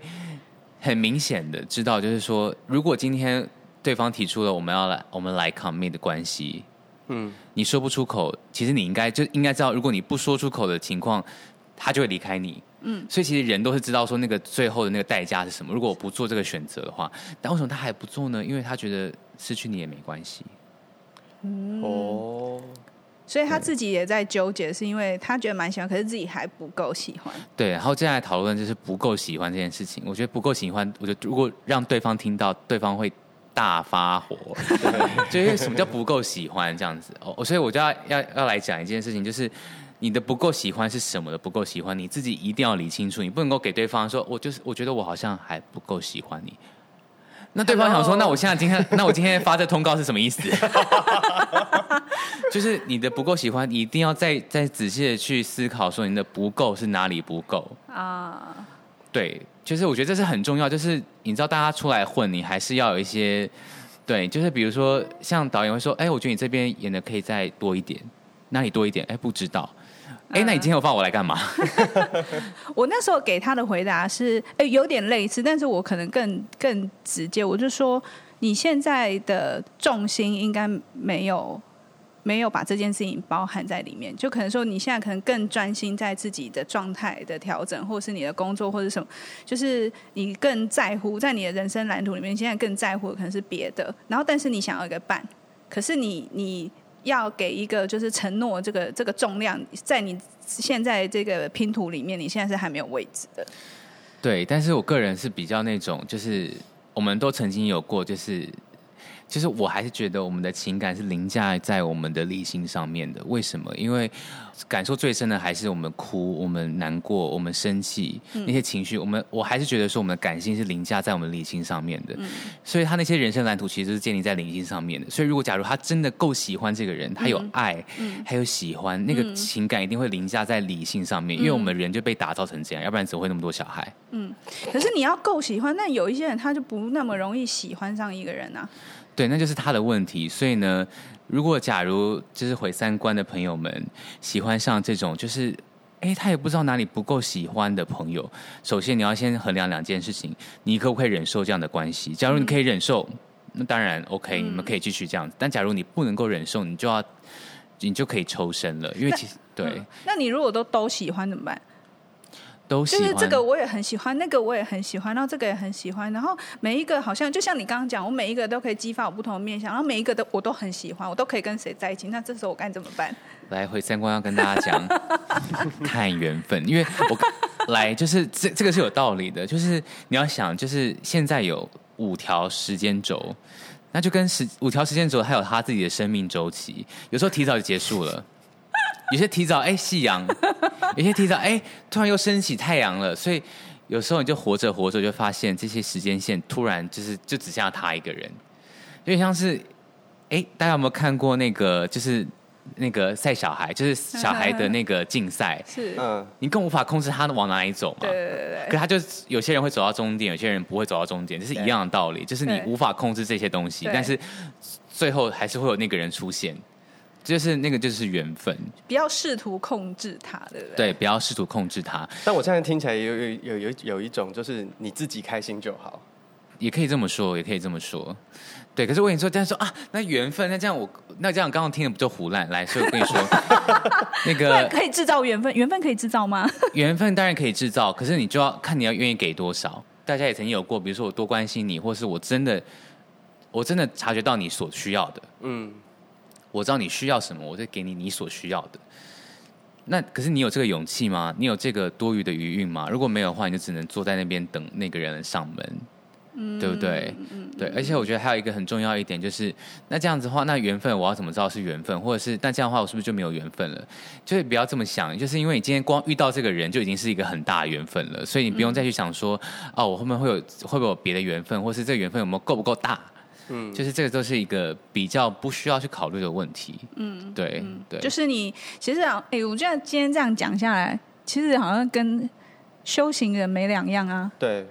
很明显的知道，就是说，如果今天对方提出了我们要来我们来 commit 的关系。嗯，你说不出口，其实你应该就应该知道，如果你不说出口的情况，他就会离开你。嗯，所以其实人都是知道说那个最后的那个代价是什么。如果我不做这个选择的话，但为什么他还不做呢？因为他觉得失去你也没关系。嗯、哦，所以他自己也在纠结，是因为他觉得蛮喜欢，可是自己还不够喜欢。对，然后接下来讨论就是不够喜欢这件事情。我觉得不够喜欢，我觉得如果让对方听到，对方会。大发火，就因为什么叫不够喜欢这样子。哦，所以我就要要要来讲一件事情，就是你的不够喜欢是什么的不够喜欢，你自己一定要理清楚，你不能够给对方说，我就是我觉得我好像还不够喜欢你，那对方想说，那我现在今天，那我今天发这通告是什么意思？就是你的不够喜欢，你一定要再再仔细的去思考，说你的不够是哪里不够。啊？对。就是我觉得这是很重要，就是你知道大家出来混，你还是要有一些，对，就是比如说像导演会说，哎，我觉得你这边演的可以再多一点，那里多一点？哎，不知道，哎，那你今天有放我来干嘛？我那时候给他的回答是，哎，有点类似，但是我可能更更直接，我就说你现在的重心应该没有。没有把这件事情包含在里面，就可能说你现在可能更专心在自己的状态的调整，或是你的工作，或者什么，就是你更在乎在你的人生蓝图里面，你现在更在乎的可能是别的。然后，但是你想要一个伴，可是你你要给一个就是承诺，这个这个重量在你现在这个拼图里面，你现在是还没有位置的。对，但是我个人是比较那种，就是我们都曾经有过，就是。其实我还是觉得我们的情感是凌驾在我们的理性上面的。为什么？因为感受最深的还是我们哭、我们难过、我们生气那些情绪。我们我还是觉得说我们的感性是凌驾在我们理性上面的。所以他那些人生蓝图其实是建立在理性上面的。所以如果假如他真的够喜欢这个人，他有爱，还有喜欢，那个情感一定会凌驾在理性上面。因为我们人就被打造成这样，要不然怎么会那么多小孩？嗯。可是你要够喜欢，那有一些人他就不那么容易喜欢上一个人啊。对，那就是他的问题。所以呢，如果假如就是毁三观的朋友们喜欢上这种，就是哎，他也不知道哪里不够喜欢的朋友，首先你要先衡量两件事情：你可不可以忍受这样的关系？假如你可以忍受，那当然 OK，你们可以继续这样子。但假如你不能够忍受，你就要你就可以抽身了。因为其实对、嗯，那你如果都都喜欢怎么办？都喜欢，就是这个我也很喜欢，那个我也很喜欢，然后这个也很喜欢，然后每一个好像就像你刚刚讲，我每一个都可以激发我不同的面向，然后每一个都我都很喜欢，我都可以跟谁在一起。那这时候我该怎么办？来回三观要跟大家讲，看缘分，因为我来就是这这个是有道理的，就是你要想，就是现在有五条时间轴，那就跟时五条时间轴，还有他自己的生命周期，有时候提早就结束了。有些提早哎，夕阳；有些提早哎，突然又升起太阳了。所以有时候你就活着活着，就发现这些时间线突然就是就只剩下他一个人，有点像是哎，大家有没有看过那个就是那个赛小孩，就是小孩的那个竞赛？是嗯，你更无法控制他往哪里走嘛？对对对。可他就有些人会走到终点，有些人不会走到终点，这是一样的道理。就是你无法控制这些东西，但是最后还是会有那个人出现。就是那个，就是缘分。不要试图控制它，对不对？对，不要试图控制它。但我现在听起来有有有有有一种，就是你自己开心就好。也可以这么说，也可以这么说。对，可是我跟你说，这样说啊，那缘分，那这样我那这样刚刚听的不就胡乱？来，所以我跟你说，那个可以制造缘分，缘分可以制造吗？缘分当然可以制造，可是你就要看你要愿意给多少。大家也曾经有过，比如说我多关心你，或是我真的我真的察觉到你所需要的，嗯。我知道你需要什么，我就给你你所需要的。那可是你有这个勇气吗？你有这个多余的余韵吗？如果没有的话，你就只能坐在那边等那个人上门，嗯，对不对？嗯，对。而且我觉得还有一个很重要一点就是，那这样子的话，那缘分我要怎么知道是缘分？或者是那这样的话，我是不是就没有缘分了？就是不要这么想，就是因为你今天光遇到这个人就已经是一个很大的缘分了，所以你不用再去想说，嗯、哦，我后面会有会不会有别的缘分，或是这个缘分有没有够不够大？嗯，就是这个都是一个比较不需要去考虑的问题。嗯，对，嗯、对，就是你其实啊，哎，我觉得今天这样讲下来，其实好像跟修行人没两样啊。对，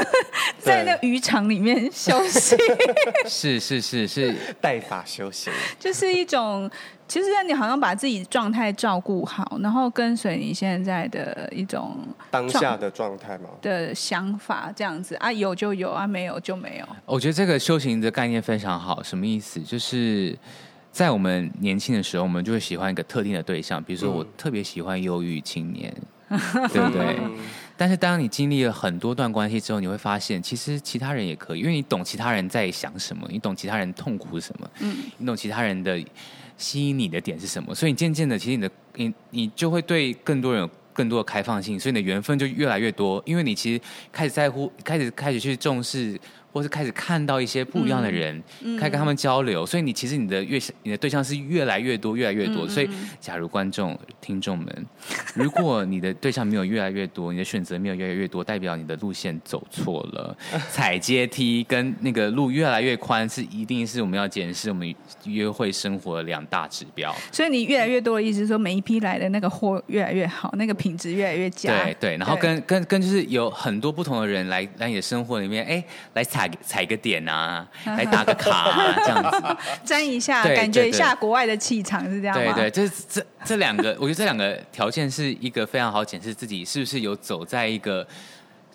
在那渔场里面修行，是是是是 带法修行，就是一种。其实你好像把自己状态照顾好，然后跟随你现在的一种当下的状态嘛的想法这样子啊，有就有啊，没有就没有。我觉得这个修行的概念非常好，什么意思？就是在我们年轻的时候，我们就会喜欢一个特定的对象，比如说我特别喜欢忧郁青年，嗯、对不对？但是当你经历了很多段关系之后，你会发现，其实其他人也可以，因为你懂其他人在想什么，你懂其他人痛苦什么，嗯，你懂其他人的。吸引你的点是什么？所以你渐渐的，其实你的你你就会对更多人有更多的开放性，所以你的缘分就越来越多，因为你其实开始在乎，开始开始去重视。或是开始看到一些不一样的人，嗯、开始跟他们交流，嗯、所以你其实你的越你的对象是越来越多，越来越多。嗯、所以，假如观众听众们，如果你的对象没有越来越多，你的选择没有越来越多，代表你的路线走错了。踩阶梯跟那个路越来越宽，是一定是我们要检视我们约会生活的两大指标。所以你越来越多的意思是说，每一批来的那个货越来越好，那个品质越来越佳。对对，然后跟跟跟就是有很多不同的人来来你的生活里面，哎，来踩。踩踩个点啊，来打个卡啊，这样子 沾一下，感觉一下国外的气场是这样吗？对就是这这两个，我觉得这两个条件是一个非常好检视自己是不是有走在一个。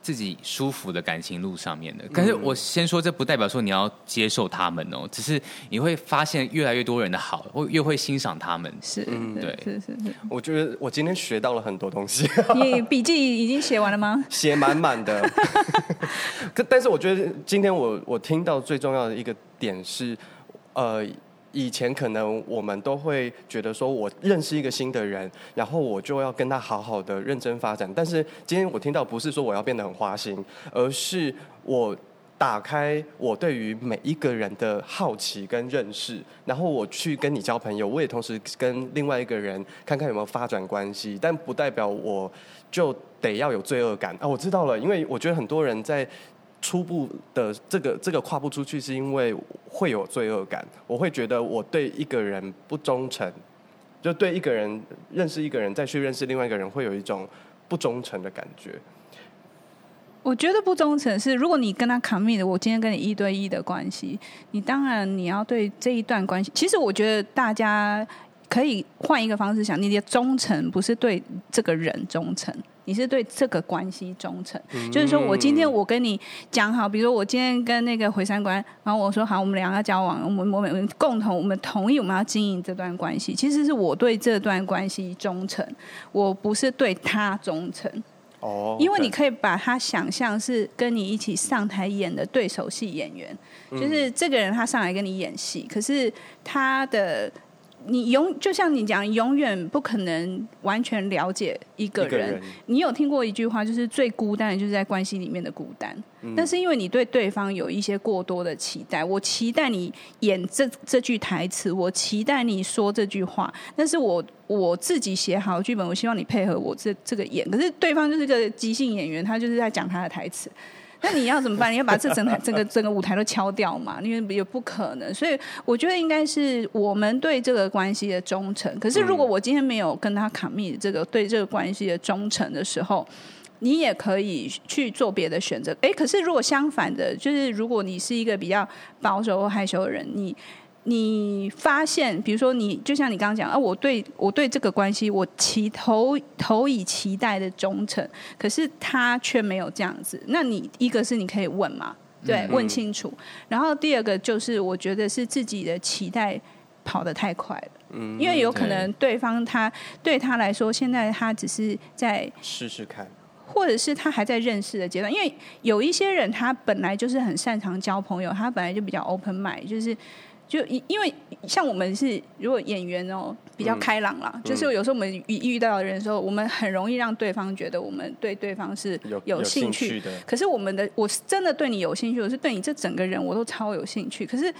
自己舒服的感情路上面的，可是我先说，这不代表说你要接受他们哦，只是你会发现越来越多人的好，会越会欣赏他们。是，嗯，对，是是是。我觉得我今天学到了很多东西。你笔记已经写完了吗？写满满的。但是我觉得今天我我听到最重要的一个点是，呃。以前可能我们都会觉得说，我认识一个新的人，然后我就要跟他好好的认真发展。但是今天我听到不是说我要变得很花心，而是我打开我对于每一个人的好奇跟认识，然后我去跟你交朋友。我也同时跟另外一个人看看有没有发展关系，但不代表我就得要有罪恶感啊。我知道了，因为我觉得很多人在。初步的这个这个跨不出去，是因为会有罪恶感。我会觉得我对一个人不忠诚，就对一个人认识一个人再去认识另外一个人，会有一种不忠诚的感觉。我觉得不忠诚是，如果你跟他 commit 的，我今天跟你一对一的关系，你当然你要对这一段关系。其实我觉得大家可以换一个方式想，你的忠诚不是对这个人忠诚。你是对这个关系忠诚。就是说我今天我跟你讲好，比如说我今天跟那个回三观，然后我说好，我们两个交往，我们我们共同我们同意我们要经营这段关系。其实是我对这段关系忠诚，我不是对他忠诚。因为你可以把他想象是跟你一起上台演的对手戏演员，就是这个人他上来跟你演戏，可是他的。你永就像你讲，永远不可能完全了解一个人。个人你有听过一句话，就是最孤单的就是在关系里面的孤单。嗯、但是因为你对对方有一些过多的期待，我期待你演这这句台词，我期待你说这句话，但是我我自己写好剧本，我希望你配合我这这个演。可是对方就是个即兴演员，他就是在讲他的台词。那你要怎么办？你要把这整台、整个、整个舞台都敲掉嘛？因为也不可能。所以我觉得应该是我们对这个关系的忠诚。可是如果我今天没有跟他 commit 这个对这个关系的忠诚的时候，你也可以去做别的选择。哎，可是如果相反的，就是如果你是一个比较保守或害羞的人，你。你发现，比如说你，就像你刚刚讲，啊，我对我对这个关系，我期投投以期待的忠诚，可是他却没有这样子。那你一个是你可以问嘛，对，嗯、问清楚。然后第二个就是，我觉得是自己的期待跑得太快了，嗯，因为有可能对方他对他来说，现在他只是在试试看，或者是他还在认识的阶段。因为有一些人，他本来就是很擅长交朋友，他本来就比较 open mind，就是。就因因为像我们是如果演员哦比较开朗啦，嗯、就是有时候我们遇遇到的人的时候，我们很容易让对方觉得我们对对方是有有兴趣，兴趣的。可是我们的我是真的对你有兴趣，我是对你这整个人我都超有兴趣。可是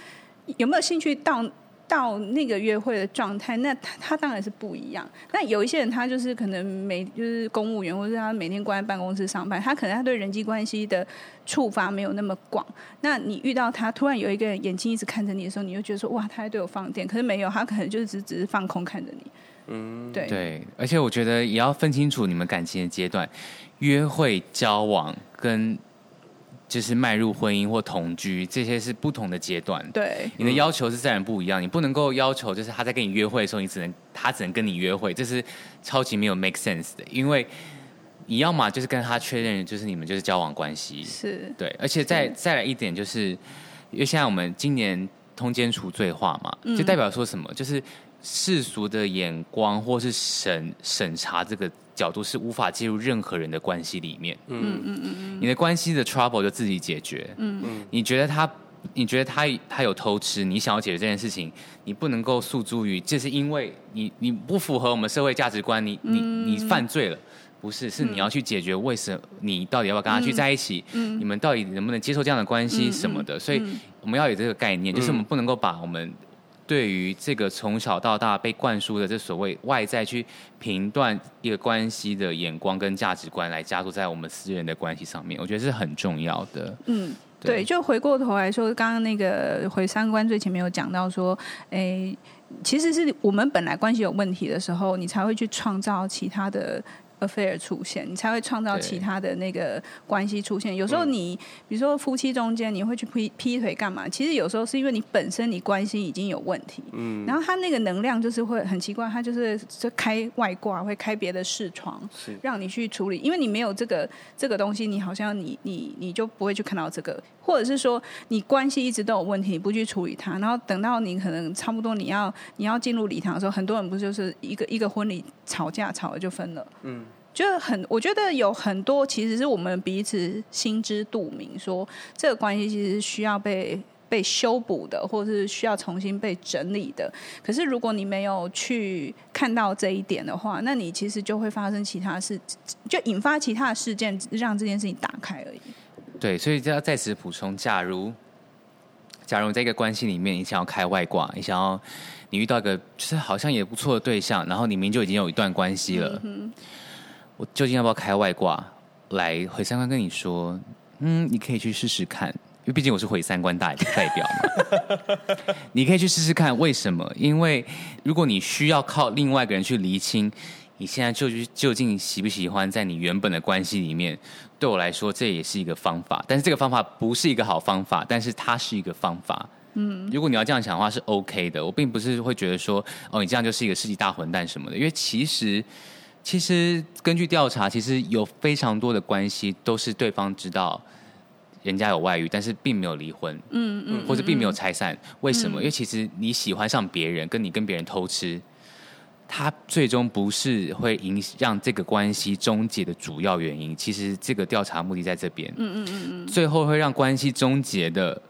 有没有兴趣到？到那个约会的状态，那他他当然是不一样。那有一些人，他就是可能每就是公务员，或者是他每天关在办公室上班，他可能他对人际关系的触发没有那么广。那你遇到他，突然有一个人眼睛一直看着你的时候，你就觉得说哇，他在对我放电。可是没有，他可能就是只只是放空看着你。嗯，对对。而且我觉得也要分清楚你们感情的阶段，约会、交往跟。就是迈入婚姻或同居，这些是不同的阶段。对，你的要求是自然不一样。你不能够要求，就是他在跟你约会的时候，你只能他只能跟你约会，这是超级没有 make sense 的。因为你要嘛就是跟他确认，就是你们就是交往关系。是，对。而且再再来一点，就是因为现在我们今年通奸除罪化嘛，就代表说什么？就是世俗的眼光或是审审查这个。角度是无法介入任何人的关系里面。嗯。嗯嗯嗯，你的关系的 trouble 就自己解决。嗯。嗯，你觉得他，你觉得他他有偷吃，你想要解决这件事情，你不能够诉诸于，这是因为你你不符合我们社会价值观，你你你犯罪了，不是，是你要去解决为什么你到底要不要跟他去在一起，嗯，你们到底能不能接受这样的关系什么的，所以我们要有这个概念，就是我们不能够把我们。对于这个从小到大被灌输的这所谓外在去评断一个关系的眼光跟价值观，来加入在我们私人的关系上面，我觉得是很重要的。嗯，对，就回过头来说，刚刚那个回三观最前面有讲到说，诶，其实是我们本来关系有问题的时候，你才会去创造其他的。Affair 出现，你才会创造其他的那个关系出现。有时候你，比如说夫妻中间，你会去劈劈腿干嘛？其实有时候是因为你本身你关系已经有问题。嗯。然后他那个能量就是会很奇怪，他就是就开外挂，会开别的视窗，是让你去处理。因为你没有这个这个东西，你好像你你你就不会去看到这个，或者是说你关系一直都有问题，你不去处理它，然后等到你可能差不多你要你要进入礼堂的时候，很多人不就是一个一个婚礼吵架吵了就分了。嗯。就很，我觉得有很多其实是我们彼此心知肚明，说这个关系其实是需要被被修补的，或者是需要重新被整理的。可是如果你没有去看到这一点的话，那你其实就会发生其他事，就引发其他的事件，让这件事情打开而已。对，所以就要在此补充：假如假如在一个关系里面，你想要开外挂，你想要你遇到一个就是好像也不错的对象，然后你明明就已经有一段关系了。嗯我究竟要不要开外挂来毁三观？跟你说，嗯，你可以去试试看，因为毕竟我是毁三观大代表嘛。你可以去试试看，为什么？因为如果你需要靠另外一个人去厘清你现在究竟究竟喜不喜欢在你原本的关系里面，对我来说这也是一个方法。但是这个方法不是一个好方法，但是它是一个方法。嗯，如果你要这样想的话是 OK 的。我并不是会觉得说，哦，你这样就是一个世纪大混蛋什么的，因为其实。其实根据调查，其实有非常多的关系都是对方知道人家有外遇，但是并没有离婚，嗯嗯，或者并没有拆散。嗯、为什么？因为其实你喜欢上别人，跟你跟别人偷吃，他最终不是会影响让这个关系终结的主要原因。其实这个调查目的在这边，嗯嗯嗯嗯，最后会让关系终结的。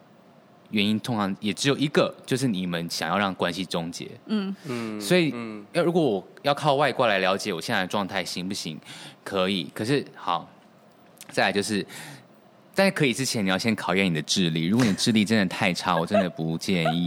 原因通常也只有一个，就是你们想要让关系终结。嗯嗯，所以要如果我要靠外挂来了解我现在的状态行不行？可以。可是好，再来就是，在可以之前，你要先考验你的智力。如果你智力真的太差，我真的不建议。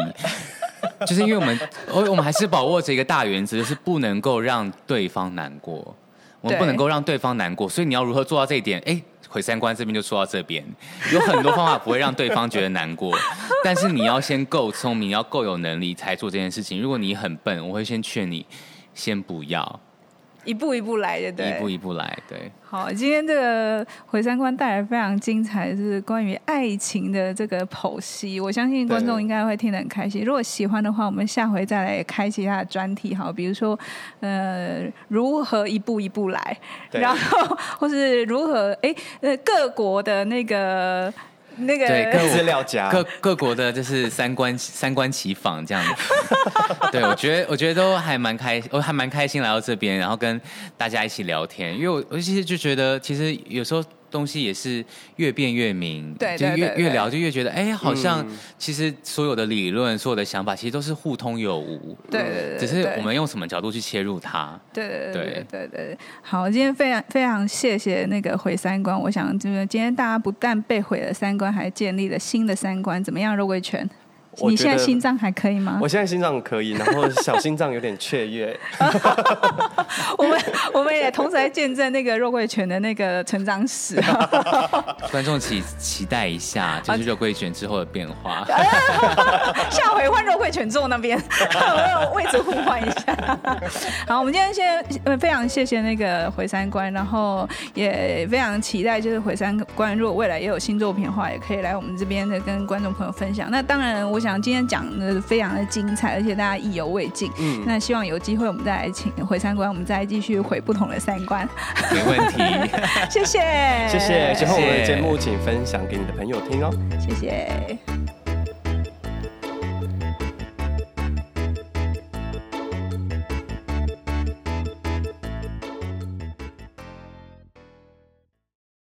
就是因为我们，我我们还是把握着一个大原则，就是不能够让对方难过。我们不能够让对方难过，所以你要如何做到这一点？哎。毁三观这边就说到这边，有很多方法不会让对方觉得难过，但是你要先够聪明，要够有能力才做这件事情。如果你很笨，我会先劝你先不要。一步一步来的，对，一步一步来，对。好，今天这个回三观带来非常精彩，是关于爱情的这个剖析。我相信观众应该会听得很开心。如果喜欢的话，我们下回再来开启他的专题，好，比如说呃，如何一步一步来，然后或是如何哎呃各国的那个。那个对各资料夹，各各国的就是三观三观齐访这样子，对，我觉得我觉得都还蛮开，我还蛮开心来到这边，然后跟大家一起聊天，因为我我其实就觉得，其实有时候。东西也是越变越明，对，就越越聊就越觉得，哎，好像其实所有的理论、所有的想法，其实都是互通有无，对对对，只是我们用什么角度去切入它，对对对对。对。好，今天非常非常谢谢那个毁三观，我想就是今天大家不但被毁了三观，还建立了新的三观，怎么样，肉桂犬？你现在心脏还可以吗？我现在心脏可以，然后小心脏有点雀跃。我们我们也同时在见证那个肉桂犬的那个成长史。观众期期待一下，就是肉桂犬之后的变化。下回换肉桂犬坐那边，我要位置互换一下。好，我们今天先非常谢谢那个回三观，然后也非常期待，就是回三观如果未来也有新作品的话，也可以来我们这边的跟观众朋友分享。那当然，我想。讲今天讲的非常的精彩，而且大家意犹未尽。嗯，那希望有机会我们再来请回三观，我们再继续回不同的三观。没问题，谢谢，谢谢。喜欢我们的节目，请分享给你的朋友听哦。谢谢。